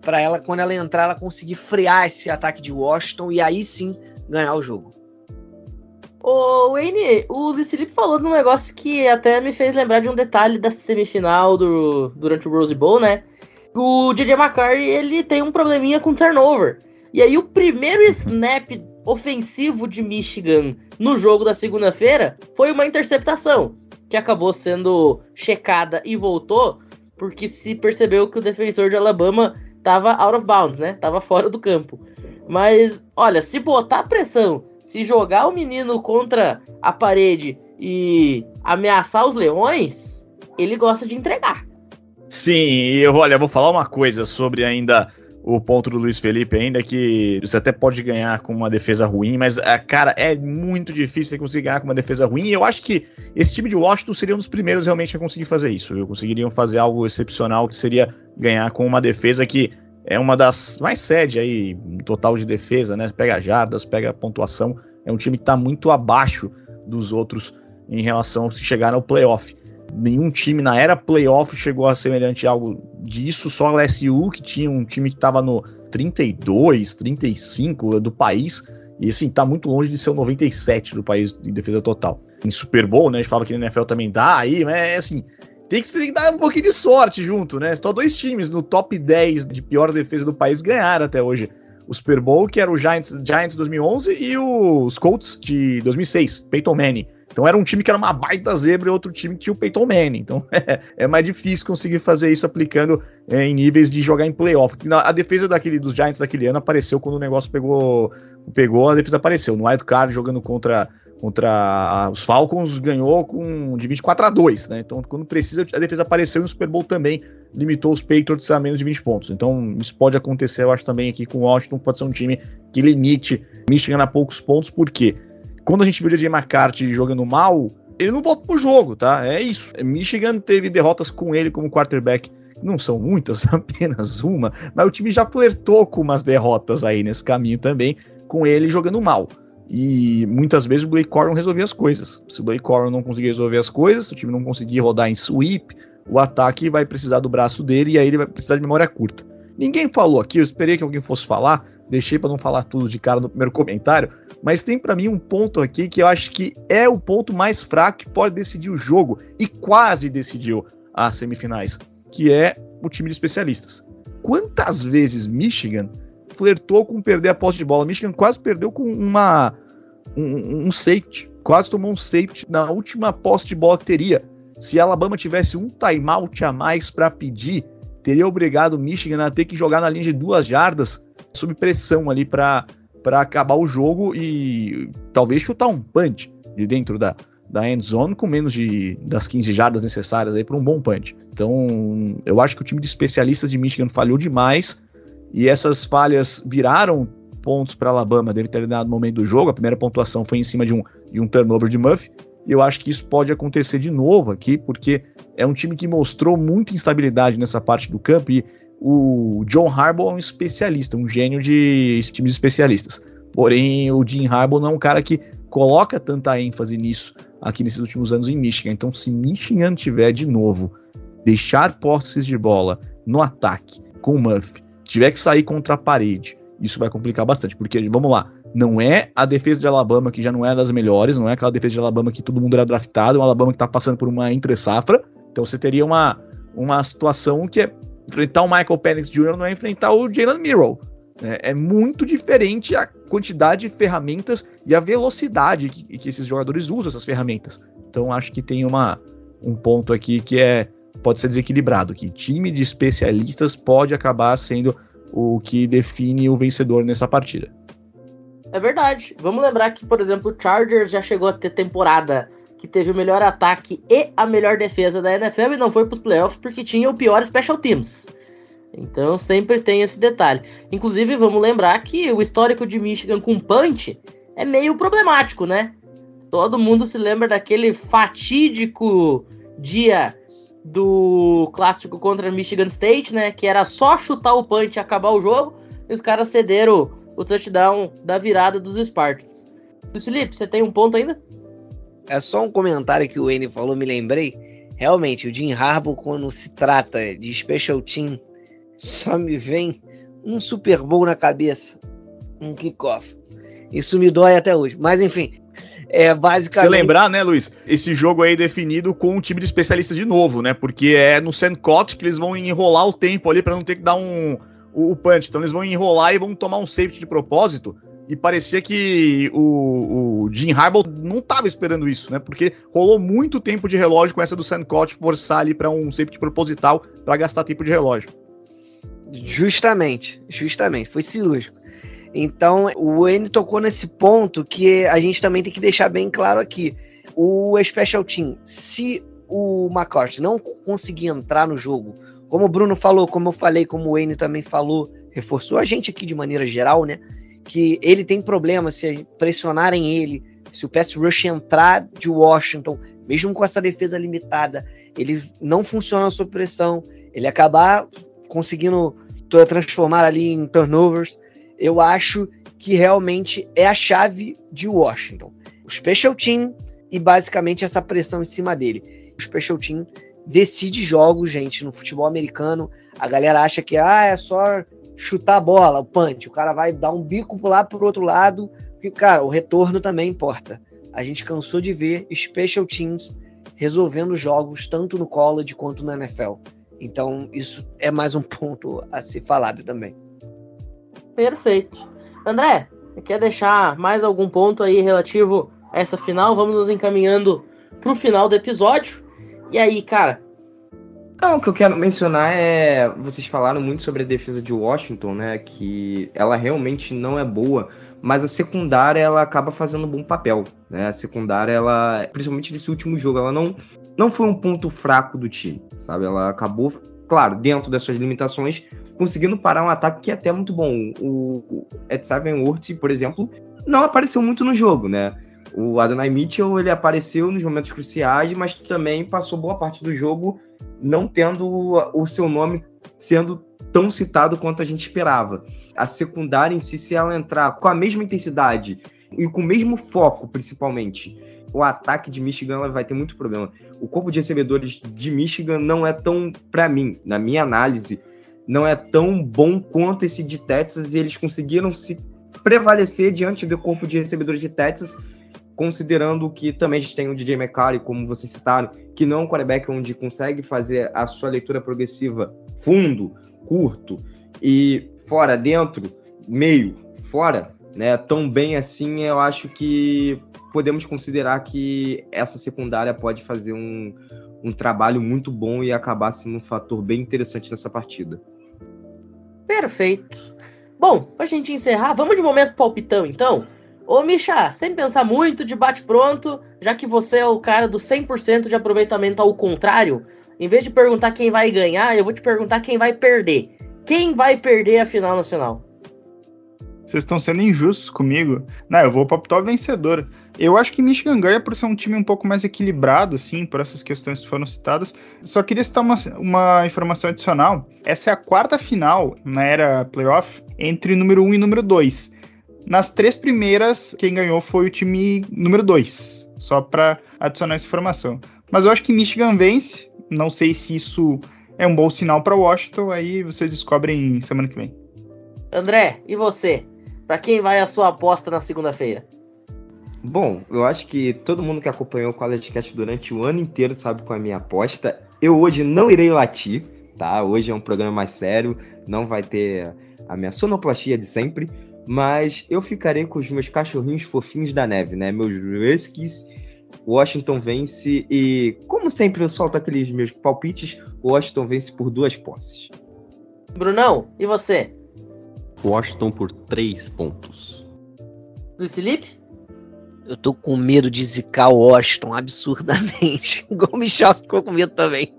para ela, quando ela entrar, ela conseguir frear esse ataque de Washington e aí sim ganhar o jogo. Ô, Wayne, o Luiz Felipe falou de um negócio que até me fez lembrar de um detalhe da semifinal do, durante o Rose Bowl, né? O DJ McCarthy, ele tem um probleminha com turnover. E aí o primeiro snap ofensivo de Michigan no jogo da segunda-feira foi uma interceptação, que acabou sendo checada e voltou, porque se percebeu que o defensor de Alabama tava out of bounds, né? Tava fora do campo. Mas, olha, se botar pressão, se jogar o menino contra a parede e ameaçar os leões, ele gosta de entregar. Sim, eu, olha, vou falar uma coisa sobre ainda o ponto do Luiz Felipe ainda, que você até pode ganhar com uma defesa ruim, mas, ah, cara, é muito difícil você conseguir ganhar com uma defesa ruim. E eu acho que esse time de Washington seria um dos primeiros realmente a conseguir fazer isso. Viu? Conseguiriam fazer algo excepcional, que seria ganhar com uma defesa que é uma das mais sede aí, total de defesa, né? Pega jardas, pega pontuação. É um time que está muito abaixo dos outros em relação a se chegar no playoff. Nenhum time na era playoff chegou a semelhante a algo disso, só a LSU, que tinha um time que estava no 32, 35 do país, e assim, tá muito longe de ser o 97 do país em defesa total. Em Super Bowl, né, a gente fala que na NFL também dá aí, mas é assim, tem que, tem que dar um pouquinho de sorte junto, né? Só dois times no top 10 de pior defesa do país ganharam até hoje o Super Bowl, que era o Giants, Giants 2011 e os Colts de 2006, Peyton Manning. Então era um time que era uma baita zebra e outro time que tinha o Peyton Manning. Então *laughs* é, é mais difícil conseguir fazer isso aplicando é, em níveis de jogar em playoff. A defesa daquele, dos Giants daquele ano apareceu quando o negócio pegou, pegou a defesa apareceu. No Wild Card jogando contra, contra os Falcons ganhou com de 24 a 2, né? Então quando precisa a defesa apareceu e o Super Bowl também limitou os Patriots a menos de 20 pontos. Então isso pode acontecer, eu acho também aqui com o Washington, pode ser um time que limite Michigan a poucos pontos, porque quando a gente viu o DJ McCarthy jogando mal, ele não volta pro jogo, tá? É isso. Michigan teve derrotas com ele como quarterback. Não são muitas, *laughs* apenas uma, mas o time já flertou com umas derrotas aí nesse caminho também, com ele jogando mal. E muitas vezes o Blake Corum resolvia as coisas. Se o Blake Corum não conseguir resolver as coisas, o time não conseguir rodar em sweep, o ataque vai precisar do braço dele e aí ele vai precisar de memória curta. Ninguém falou aqui, eu esperei que alguém fosse falar, deixei para não falar tudo de cara no primeiro comentário, mas tem para mim um ponto aqui que eu acho que é o ponto mais fraco que pode decidir o jogo e quase decidiu as semifinais, que é o time de especialistas. Quantas vezes Michigan flertou com perder a posse de bola? Michigan quase perdeu com uma um, um safety, quase tomou um safety na última posse de bola que teria. Se Alabama tivesse um timeout a mais para pedir, teria obrigado o Michigan a ter que jogar na linha de duas jardas sob pressão ali para acabar o jogo e talvez chutar um punch de dentro da, da end zone com menos de, das 15 jardas necessárias aí para um bom punch. Então, eu acho que o time de especialistas de Michigan falhou demais e essas falhas viraram pontos para Alabama em determinado momento do jogo. A primeira pontuação foi em cima de um, de um turnover de Muff. E eu acho que isso pode acontecer de novo aqui, porque é um time que mostrou muita instabilidade nessa parte do campo e o John Harbaugh é um especialista, um gênio de times especialistas. Porém, o Jim Harbaugh não é um cara que coloca tanta ênfase nisso aqui nesses últimos anos em Michigan. Então, se Michigan tiver de novo deixar posses de bola no ataque com o Murphy, tiver que sair contra a parede, isso vai complicar bastante, porque vamos lá, não é a defesa de Alabama que já não é das melhores, não é aquela defesa de Alabama que todo mundo era draftado, é um Alabama que tá passando por uma entre safra. Então você teria uma, uma situação que é enfrentar o Michael Penix Jr. não é enfrentar o Jalen Miro. É, é, muito diferente a quantidade de ferramentas e a velocidade que, que, esses jogadores usam essas ferramentas. Então acho que tem uma, um ponto aqui que é pode ser desequilibrado, que time de especialistas pode acabar sendo o que define o vencedor nessa partida. É verdade. Vamos lembrar que, por exemplo, o Chargers já chegou a ter temporada que teve o melhor ataque e a melhor defesa da NFL e não foi para os playoffs porque tinha o pior special teams. Então sempre tem esse detalhe. Inclusive, vamos lembrar que o histórico de Michigan com punch é meio problemático, né? Todo mundo se lembra daquele fatídico dia do clássico contra Michigan State, né? Que era só chutar o punch e acabar o jogo. E os caras cederam o touchdown da virada dos Spartans. Luiz Felipe, você tem um ponto ainda? É só um comentário que o N falou, me lembrei. Realmente, o Jim Harbaugh, quando se trata de special team, só me vem um Super Bowl na cabeça. Um kickoff. Isso me dói até hoje. Mas enfim, é basicamente. Se lembrar, né, Luiz? Esse jogo aí é definido com um time de especialistas de novo, né? Porque é no Sandcott que eles vão enrolar o tempo ali para não ter que dar um o, punch. Então eles vão enrolar e vão tomar um safety de propósito e parecia que o, o Jim Harbaugh não estava esperando isso, né? Porque rolou muito tempo de relógio com essa do Sandcott forçar ali para um safety proposital para gastar tempo de relógio. Justamente, justamente, foi cirúrgico. Então, o N tocou nesse ponto que a gente também tem que deixar bem claro aqui. O Special Team, se o McCarthy não conseguir entrar no jogo, como o Bruno falou, como eu falei, como o Wayne também falou, reforçou a gente aqui de maneira geral, né? Que ele tem problema se pressionarem ele, se o pass rush entrar de Washington, mesmo com essa defesa limitada, ele não funciona sob pressão, ele acabar conseguindo transformar ali em turnovers, eu acho que realmente é a chave de Washington. O special team e basicamente essa pressão em cima dele. O special team decide jogos, gente, no futebol americano. A galera acha que ah, é só chutar a bola, o punch. O cara vai dar um bico lá pro outro lado, que cara, o retorno também importa. A gente cansou de ver special teams resolvendo jogos tanto no college quanto na NFL. Então, isso é mais um *laughs* ponto a se falado também. Perfeito. André, quer deixar mais algum ponto aí relativo a essa final? Vamos nos encaminhando para o final do episódio. E aí, cara? Não, o que eu quero mencionar é. Vocês falaram muito sobre a defesa de Washington, né? Que ela realmente não é boa, mas a secundária ela acaba fazendo um bom papel, né? A secundária, ela. Principalmente nesse último jogo, ela não, não foi um ponto fraco do time, sabe? Ela acabou, claro, dentro das suas limitações, conseguindo parar um ataque que é até muito bom. O, Ed Worth, por exemplo, não apareceu muito no jogo, né? O Adonai Mitchell ele apareceu nos momentos cruciais, mas também passou boa parte do jogo não tendo o seu nome sendo tão citado quanto a gente esperava. A secundária em si, se ela entrar com a mesma intensidade e com o mesmo foco, principalmente, o ataque de Michigan vai ter muito problema. O corpo de recebedores de Michigan não é tão, para mim, na minha análise, não é tão bom quanto esse de Texas e eles conseguiram se prevalecer diante do corpo de recebedores de Texas considerando que também a gente tem o DJ McCarthy, como vocês citaram, que não é um quarterback onde consegue fazer a sua leitura progressiva fundo, curto e fora, dentro, meio, fora, né? Tão bem assim, eu acho que podemos considerar que essa secundária pode fazer um, um trabalho muito bom e acabar sendo um fator bem interessante nessa partida. Perfeito. Bom, pra gente encerrar, vamos de momento palpitão então? Ô, Misha, sem pensar muito, de bate-pronto, já que você é o cara do 100% de aproveitamento ao contrário, em vez de perguntar quem vai ganhar, eu vou te perguntar quem vai perder. Quem vai perder a final nacional? Vocês estão sendo injustos comigo. Não, eu vou para o vencedor. Eu acho que Michigan ganha por ser um time um pouco mais equilibrado, assim, por essas questões que foram citadas. Só queria citar uma, uma informação adicional. Essa é a quarta final na era playoff entre número 1 e número 2. Nas três primeiras, quem ganhou foi o time número 2. Só para adicionar essa informação. Mas eu acho que Michigan vence. Não sei se isso é um bom sinal para Washington. Aí vocês descobrem semana que vem. André, e você? Para quem vai a sua aposta na segunda-feira? Bom, eu acho que todo mundo que acompanhou o College Cast durante o ano inteiro sabe qual é a minha aposta. Eu hoje não irei latir, tá? Hoje é um programa mais sério, não vai ter a minha sonoplastia de sempre. Mas eu ficarei com os meus cachorrinhos fofinhos da neve, né? Meus Huskies. Washington vence e, como sempre, eu solto aqueles meus palpites. Washington vence por duas posses. Brunão, e você? Washington por três pontos. Luiz Felipe? Eu tô com medo de zicar o Washington absurdamente. *laughs* Igual o Michel ficou com medo também.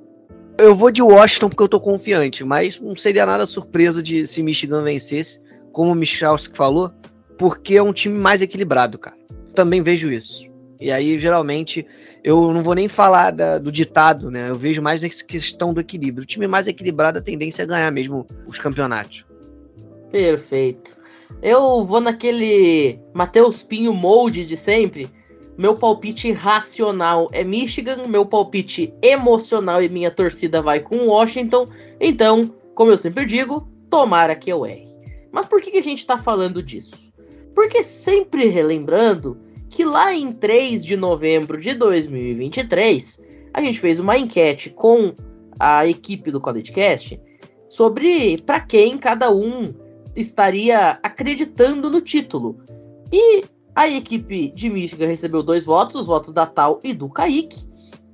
Eu vou de Washington porque eu tô confiante, mas não seria nada surpresa de se Michigan vencesse como o Michalski falou, porque é um time mais equilibrado, cara. Também vejo isso. E aí, geralmente, eu não vou nem falar da, do ditado, né? Eu vejo mais essa questão do equilíbrio. O time mais equilibrado, a tendência é ganhar mesmo os campeonatos. Perfeito. Eu vou naquele Matheus Pinho molde de sempre. Meu palpite racional é Michigan, meu palpite emocional e minha torcida vai com Washington. Então, como eu sempre digo, tomara que eu erre. Mas por que, a gente está falando disso? Porque sempre relembrando que lá em 3 de novembro de 2023, a gente fez uma enquete com a equipe do CollegeCast sobre para quem cada um estaria acreditando no título. E a equipe de Michigan recebeu dois votos, os votos da Tal e do Kaique.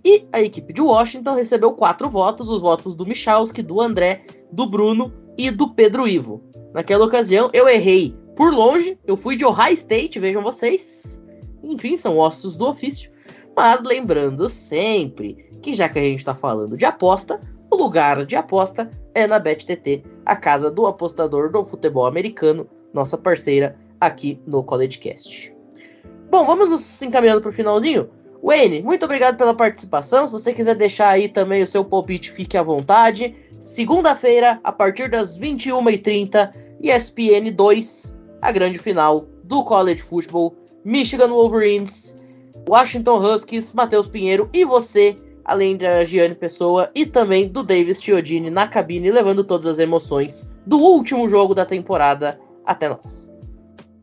E a equipe de Washington recebeu quatro votos, os votos do Michalski, do André, do Bruno e do Pedro Ivo. Naquela ocasião, eu errei por longe, eu fui de Ohio State, vejam vocês. Enfim, são ossos do ofício. Mas lembrando sempre que já que a gente está falando de aposta, o lugar de aposta é na BetTT, a casa do apostador do futebol americano, nossa parceira aqui no CollegeCast. Bom, vamos nos encaminhando para o finalzinho. Wayne, muito obrigado pela participação. Se você quiser deixar aí também o seu palpite, fique à vontade. Segunda-feira, a partir das 21h30, ESPN 2, a grande final do College Football, Michigan Wolverines, Washington Huskies, Matheus Pinheiro e você, além da Giane Pessoa e também do Davis Chiodini na cabine, levando todas as emoções do último jogo da temporada até nós.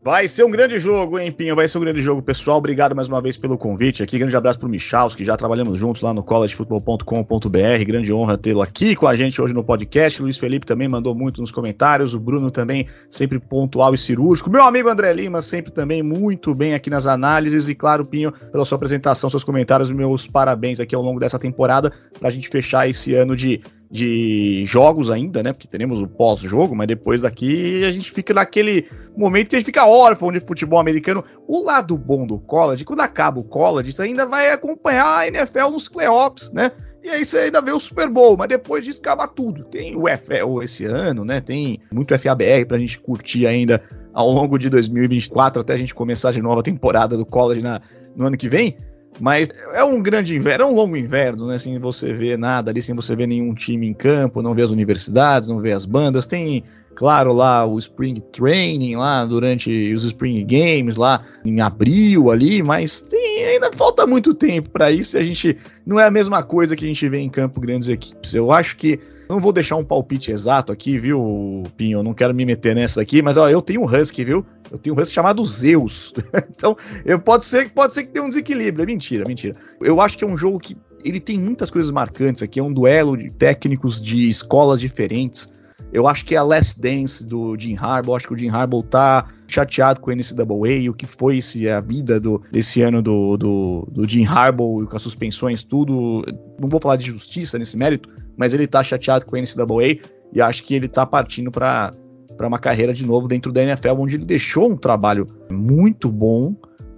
Vai ser um grande jogo, hein, Pinho? Vai ser um grande jogo, pessoal. Obrigado mais uma vez pelo convite aqui. Grande abraço pro Michalski, já trabalhamos juntos lá no collegefootball.com.br. Grande honra tê-lo aqui com a gente hoje no podcast. Luiz Felipe também mandou muito nos comentários. O Bruno também, sempre pontual e cirúrgico. Meu amigo André Lima, sempre também muito bem aqui nas análises. E claro, Pinho, pela sua apresentação, seus comentários, meus parabéns aqui ao longo dessa temporada, pra gente fechar esse ano de de jogos ainda, né? Porque teremos o pós-jogo, mas depois daqui a gente fica naquele momento que a gente fica órfão de futebol americano. O lado bom do college, quando acaba o college, você ainda vai acompanhar a NFL nos playoffs, né? E aí você ainda vê o Super Bowl, mas depois disso acaba tudo. Tem o FL esse ano, né? Tem muito FABR pra gente curtir ainda ao longo de 2024, até a gente começar de nova temporada do college na, no ano que vem. Mas é um grande inverno, é um longo inverno, né? Sem você ver nada ali, sem você ver nenhum time em campo, não ver as universidades, não ver as bandas. Tem, claro, lá o Spring Training lá durante os Spring Games lá em abril ali, mas tem, ainda falta muito tempo para isso. E a gente não é a mesma coisa que a gente vê em campo grandes equipes. Eu acho que não vou deixar um palpite exato aqui, viu, Pinho? Não quero me meter nessa aqui, mas ó, eu tenho um Husky, viu? Eu tenho um Husky chamado Zeus. *laughs* então, eu, pode, ser, pode ser que tenha um desequilíbrio. É mentira, mentira. Eu acho que é um jogo que ele tem muitas coisas marcantes aqui. É um duelo de técnicos de escolas diferentes. Eu acho que é a Last Dance do Jim Harbaugh. Eu acho que o Jim Harbaugh tá chateado com o NCAA, o que foi esse, a vida do, desse ano do, do, do Jim Harbaugh, com as suspensões, tudo. Não vou falar de justiça nesse mérito, mas ele tá chateado com o NCAA e acho que ele tá partindo para para uma carreira de novo dentro da NFL, onde ele deixou um trabalho muito bom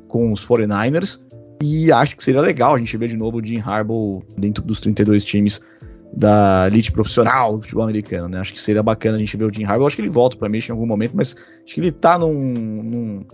com os 49ers e acho que seria legal a gente ver de novo o Jim Harbaugh dentro dos 32 times da elite profissional do futebol americano, né? Acho que seria bacana a gente ver o Jim Harbaugh. Acho que ele volta para Michigan em algum momento, mas acho que ele tá num, num,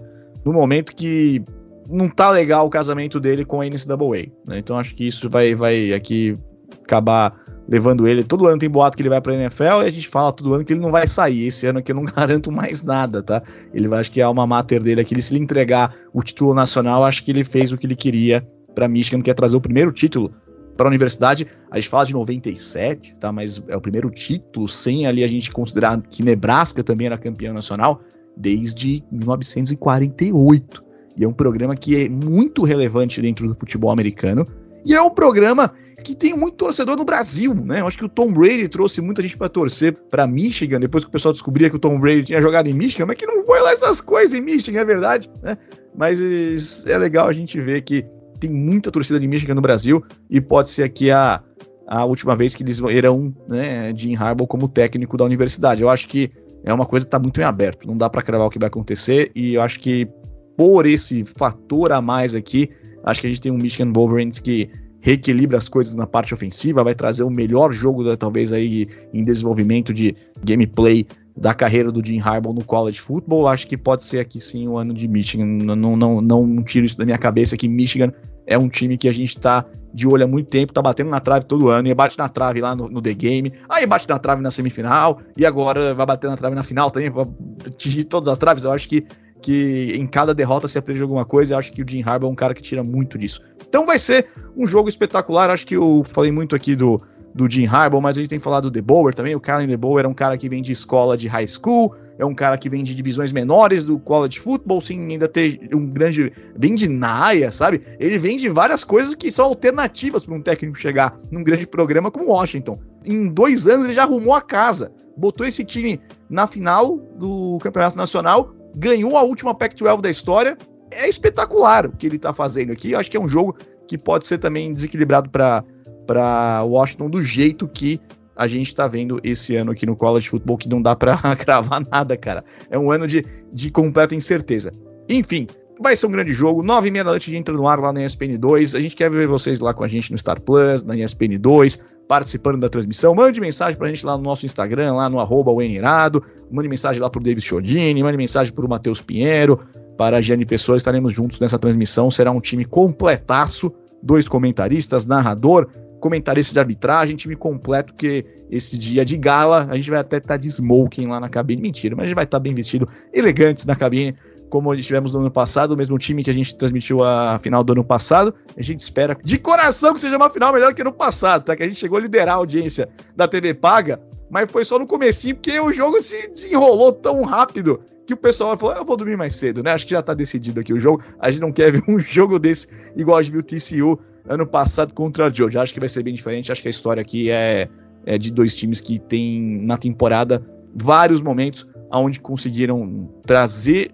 num momento que não tá legal o casamento dele com a NCAA, né? Então acho que isso vai, vai aqui acabar levando ele. Todo ano tem boato que ele vai pra NFL e a gente fala todo ano que ele não vai sair. Esse ano aqui eu não *laughs* garanto mais nada, tá? Ele vai, acho que é uma mater dele aqui. Ele, se ele entregar o título nacional, acho que ele fez o que ele queria para Michigan, que é trazer o primeiro título para a universidade. A gente fala de 97, tá? Mas é o primeiro título, sem ali a gente considerar que Nebraska também era campeão nacional desde 1948. E é um programa que é muito relevante dentro do futebol americano. E é um programa que tem muito torcedor no Brasil, né? Eu acho que o Tom Brady trouxe muita gente para torcer para Michigan, depois que o pessoal descobria que o Tom Brady tinha jogado em Michigan, mas que não foi lá essas coisas em Michigan, é verdade, né? Mas é legal a gente ver que tem muita torcida de Michigan no Brasil e pode ser aqui a, a última vez que eles irão, né, Jim Harbaugh como técnico da universidade. Eu acho que é uma coisa que está muito em aberto, não dá para cravar o que vai acontecer e eu acho que por esse fator a mais aqui, acho que a gente tem um Michigan Wolverines que reequilibra as coisas na parte ofensiva, vai trazer o melhor jogo, da, talvez, aí em desenvolvimento de gameplay da carreira do Jim Harbaugh no college football. Acho que pode ser aqui sim o ano de Michigan. Não, não, não, não tiro isso da minha cabeça que Michigan é um time que a gente tá de olho há muito tempo, tá batendo na trave todo ano, e bate na trave lá no, no The Game, aí bate na trave na semifinal, e agora vai bater na trave na final também, vai atingir todas as traves. Eu acho que, que em cada derrota se aprende alguma coisa, eu acho que o Jim Harbaugh é um cara que tira muito disso. Então vai ser um jogo espetacular. Acho que eu falei muito aqui do, do Jim Harbaugh, mas a gente tem falado do DeBoer também. O Kalen DeBoer é um cara que vem de escola de high school, é um cara que vem de divisões menores do college football, sem ainda ter um grande. Vem de Naia, sabe? Ele vem de várias coisas que são alternativas para um técnico chegar num grande programa como Washington. Em dois anos ele já arrumou a casa, botou esse time na final do Campeonato Nacional, ganhou a última Pac-12 da história é espetacular o que ele tá fazendo aqui. Eu acho que é um jogo que pode ser também desequilibrado para Washington do jeito que a gente tá vendo esse ano aqui no College Football, que não dá para cravar *laughs* nada, cara. É um ano de, de completa incerteza. Enfim, Vai ser um grande jogo. Nove e meia da noite gente entra no ar lá na ESPN 2. A gente quer ver vocês lá com a gente no Star Plus, na ESPN 2, participando da transmissão. Mande mensagem pra gente lá no nosso Instagram, lá no arroba Irado. Mande mensagem lá pro David Chodini, mande mensagem pro Matheus Pinheiro, para a Gianni Pessoa. Estaremos juntos nessa transmissão. Será um time completaço. Dois comentaristas, narrador, comentarista de arbitragem, time completo, que esse dia de gala a gente vai até estar tá de smoking lá na cabine. Mentira, mas a gente vai estar tá bem vestido, elegantes na cabine como estivemos no ano passado, o mesmo time que a gente transmitiu a final do ano passado. A gente espera de coração que seja uma final melhor que no passado, tá? Que a gente chegou a liderar a audiência da TV Paga, mas foi só no comecinho porque o jogo se desenrolou tão rápido que o pessoal falou, ah, eu vou dormir mais cedo, né? Acho que já tá decidido aqui o jogo. A gente não quer ver um *laughs* jogo desse igual a gente viu o TCU ano passado contra a Georgia. Acho que vai ser bem diferente. Acho que a história aqui é, é de dois times que tem na temporada vários momentos onde conseguiram trazer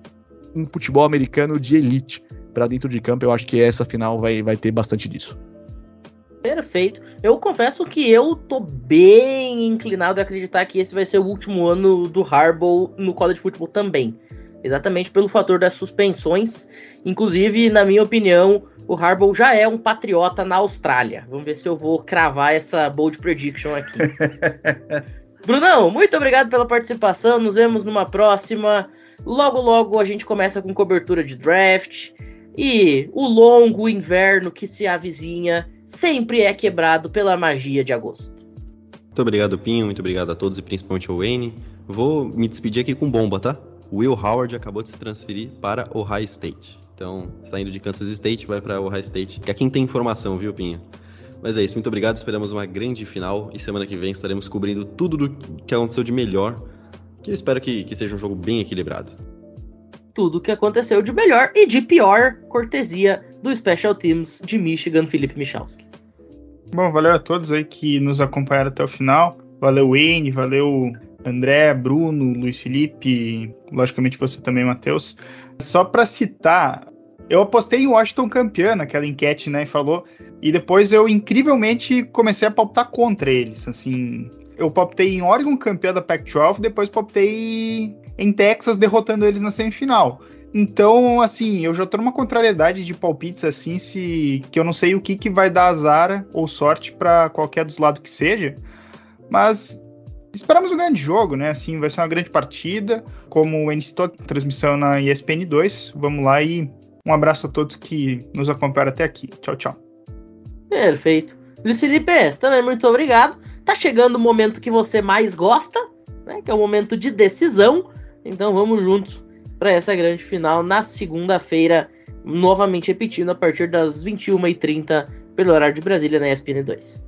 um futebol americano de elite para dentro de campo. Eu acho que essa final vai, vai ter bastante disso. Perfeito. Eu confesso que eu tô bem inclinado a acreditar que esse vai ser o último ano do Harbaugh no college football também. Exatamente pelo fator das suspensões. Inclusive, na minha opinião, o Harbaugh já é um patriota na Austrália. Vamos ver se eu vou cravar essa bold prediction aqui. *laughs* Brunão, muito obrigado pela participação. Nos vemos numa próxima. Logo, logo a gente começa com cobertura de draft. E o longo inverno que se avizinha sempre é quebrado pela magia de agosto. Muito obrigado, Pinho. Muito obrigado a todos e principalmente ao Wayne. Vou me despedir aqui com bomba, tá? Will Howard acabou de se transferir para Ohio State. Então, saindo de Kansas State, vai para Ohio State. Que é quem tem informação, viu, Pinho? Mas é isso, muito obrigado. Esperamos uma grande final e semana que vem estaremos cobrindo tudo do que aconteceu de melhor que eu espero que, que seja um jogo bem equilibrado. Tudo o que aconteceu de melhor e de pior, cortesia do Special Teams de Michigan, Felipe Michalski. Bom, valeu a todos aí que nos acompanharam até o final. Valeu, Wayne, valeu, André, Bruno, Luiz Felipe, logicamente você também, Matheus. Só para citar, eu apostei em Washington campeão naquela enquete, né, e falou, e depois eu incrivelmente comecei a pautar contra eles, assim, eu palpitei em Oregon campeão da Pac-12, depois palpitei em Texas derrotando eles na semifinal. Então, assim, eu já tô numa contrariedade de palpites assim, se que eu não sei o que, que vai dar azar ou sorte para qualquer dos lados que seja. Mas esperamos um grande jogo, né? Assim, vai ser uma grande partida. Como o citou, transmissão na ESPN 2. Vamos lá e um abraço a todos que nos acompanharam até aqui. Tchau, tchau. Perfeito. Luiz Felipe, também muito obrigado. Tá chegando o momento que você mais gosta, né? Que é o momento de decisão. Então vamos juntos para essa grande final na segunda-feira, novamente repetindo a partir das 21h30 pelo horário de Brasília na ESPN 2.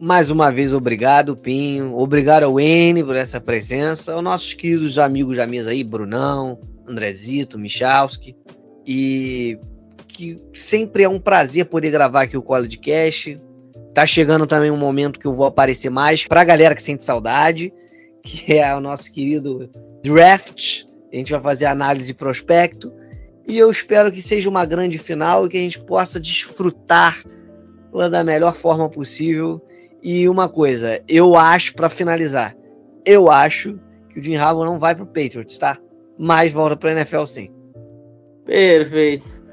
Mais uma vez, obrigado, Pinho. Obrigado ao N por essa presença. Aos nossos queridos amigos da mesa aí, Brunão, Andrezito, Michalski. E que sempre é um prazer poder gravar aqui o College Cash. Tá chegando também um momento que eu vou aparecer mais pra galera que sente saudade, que *laughs* é o nosso querido draft. A gente vai fazer análise prospecto. E eu espero que seja uma grande final e que a gente possa desfrutar da melhor forma possível. E uma coisa, eu acho, para finalizar, eu acho que o Jim Harbaugh não vai pro Patriots, tá? Mas volta pra NFL sim. Perfeito.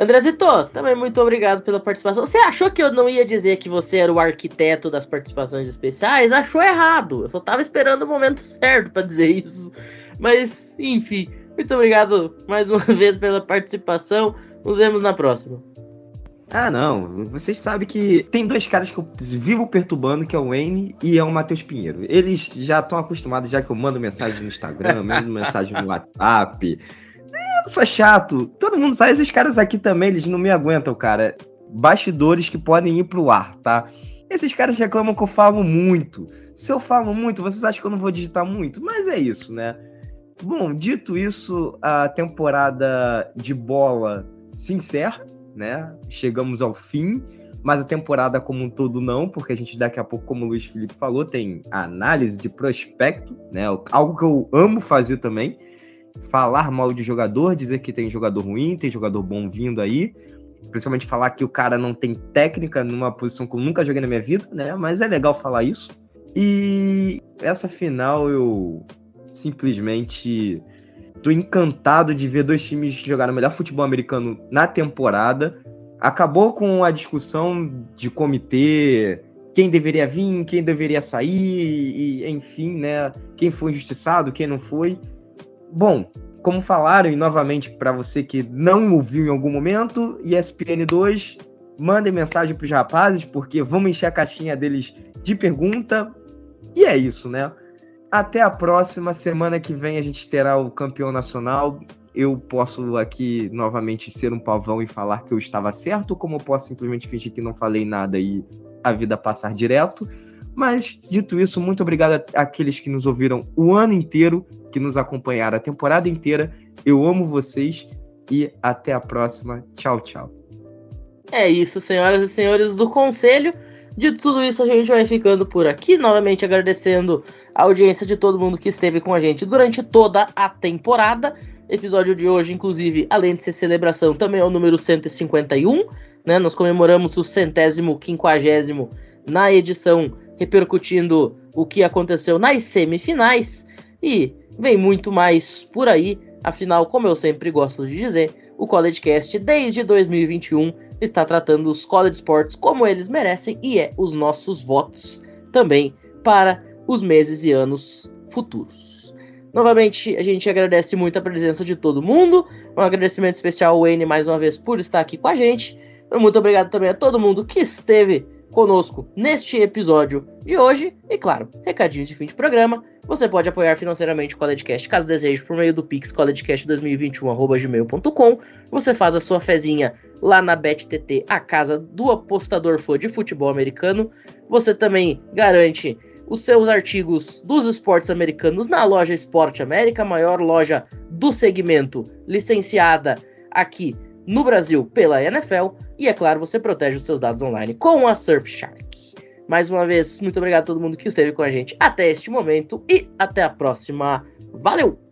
Andrezito, também muito obrigado pela participação. Você achou que eu não ia dizer que você era o arquiteto das participações especiais? Achou errado. Eu só tava esperando o momento certo para dizer isso. Mas, enfim, muito obrigado mais uma *laughs* vez pela participação. Nos vemos na próxima. Ah, não. Vocês sabem que tem dois caras que eu vivo perturbando, que é o Wayne e é o Matheus Pinheiro. Eles já estão acostumados, já que eu mando mensagem no Instagram, mando mensagem no WhatsApp eu sou chato. Todo mundo sabe, esses caras aqui também, eles não me aguentam, cara. Bastidores que podem ir pro ar, tá? Esses caras reclamam que eu falo muito. Se eu falo muito, vocês acham que eu não vou digitar muito? Mas é isso, né? Bom, dito isso, a temporada de bola se encerra, né? Chegamos ao fim, mas a temporada como um todo não, porque a gente daqui a pouco, como o Luiz Felipe falou, tem análise de prospecto, né? Algo que eu amo fazer também falar mal de jogador, dizer que tem jogador ruim, tem jogador bom vindo aí. Principalmente falar que o cara não tem técnica numa posição que eu nunca joguei na minha vida, né? Mas é legal falar isso. E essa final eu simplesmente Tô encantado de ver dois times jogar o melhor futebol americano na temporada. Acabou com a discussão de comitê, quem deveria vir, quem deveria sair, e enfim, né? Quem foi injustiçado, quem não foi. Bom, como falaram, e novamente para você que não ouviu em algum momento, ESPN 2, mandem mensagem para os rapazes, porque vamos encher a caixinha deles de pergunta. E é isso, né? Até a próxima semana que vem a gente terá o campeão nacional. Eu posso aqui novamente ser um pavão e falar que eu estava certo, como eu posso simplesmente fingir que não falei nada e a vida passar direto. Mas, dito isso, muito obrigado àqueles que nos ouviram o ano inteiro, que nos acompanharam a temporada inteira. Eu amo vocês e até a próxima. Tchau, tchau. É isso, senhoras e senhores do Conselho. De tudo isso, a gente vai ficando por aqui. Novamente agradecendo a audiência de todo mundo que esteve com a gente durante toda a temporada. Episódio de hoje, inclusive, além de ser celebração, também é o número 151. Né? Nós comemoramos o centésimo, quinquagésimo na edição, repercutindo o que aconteceu nas semifinais. E vem muito mais por aí. Afinal, como eu sempre gosto de dizer, o CollegeCast, desde 2021, está tratando os college sports como eles merecem e é os nossos votos também para os meses e anos futuros. Novamente, a gente agradece muito a presença de todo mundo. Um agradecimento especial ao Wayne mais uma vez por estar aqui com a gente. Muito obrigado também a todo mundo que esteve conosco neste episódio de hoje. E claro, recadinhos de fim de programa. Você pode apoiar financeiramente o CollegeCast caso deseje por meio do Pix collegecast2021@gmail.com. Você faz a sua fezinha lá na BetTT, a casa do apostador fã de futebol americano. Você também garante os seus artigos dos esportes americanos na loja Esporte América, maior loja do segmento licenciada aqui no Brasil pela NFL. E é claro, você protege os seus dados online com a Surfshark. Mais uma vez, muito obrigado a todo mundo que esteve com a gente até este momento e até a próxima. Valeu!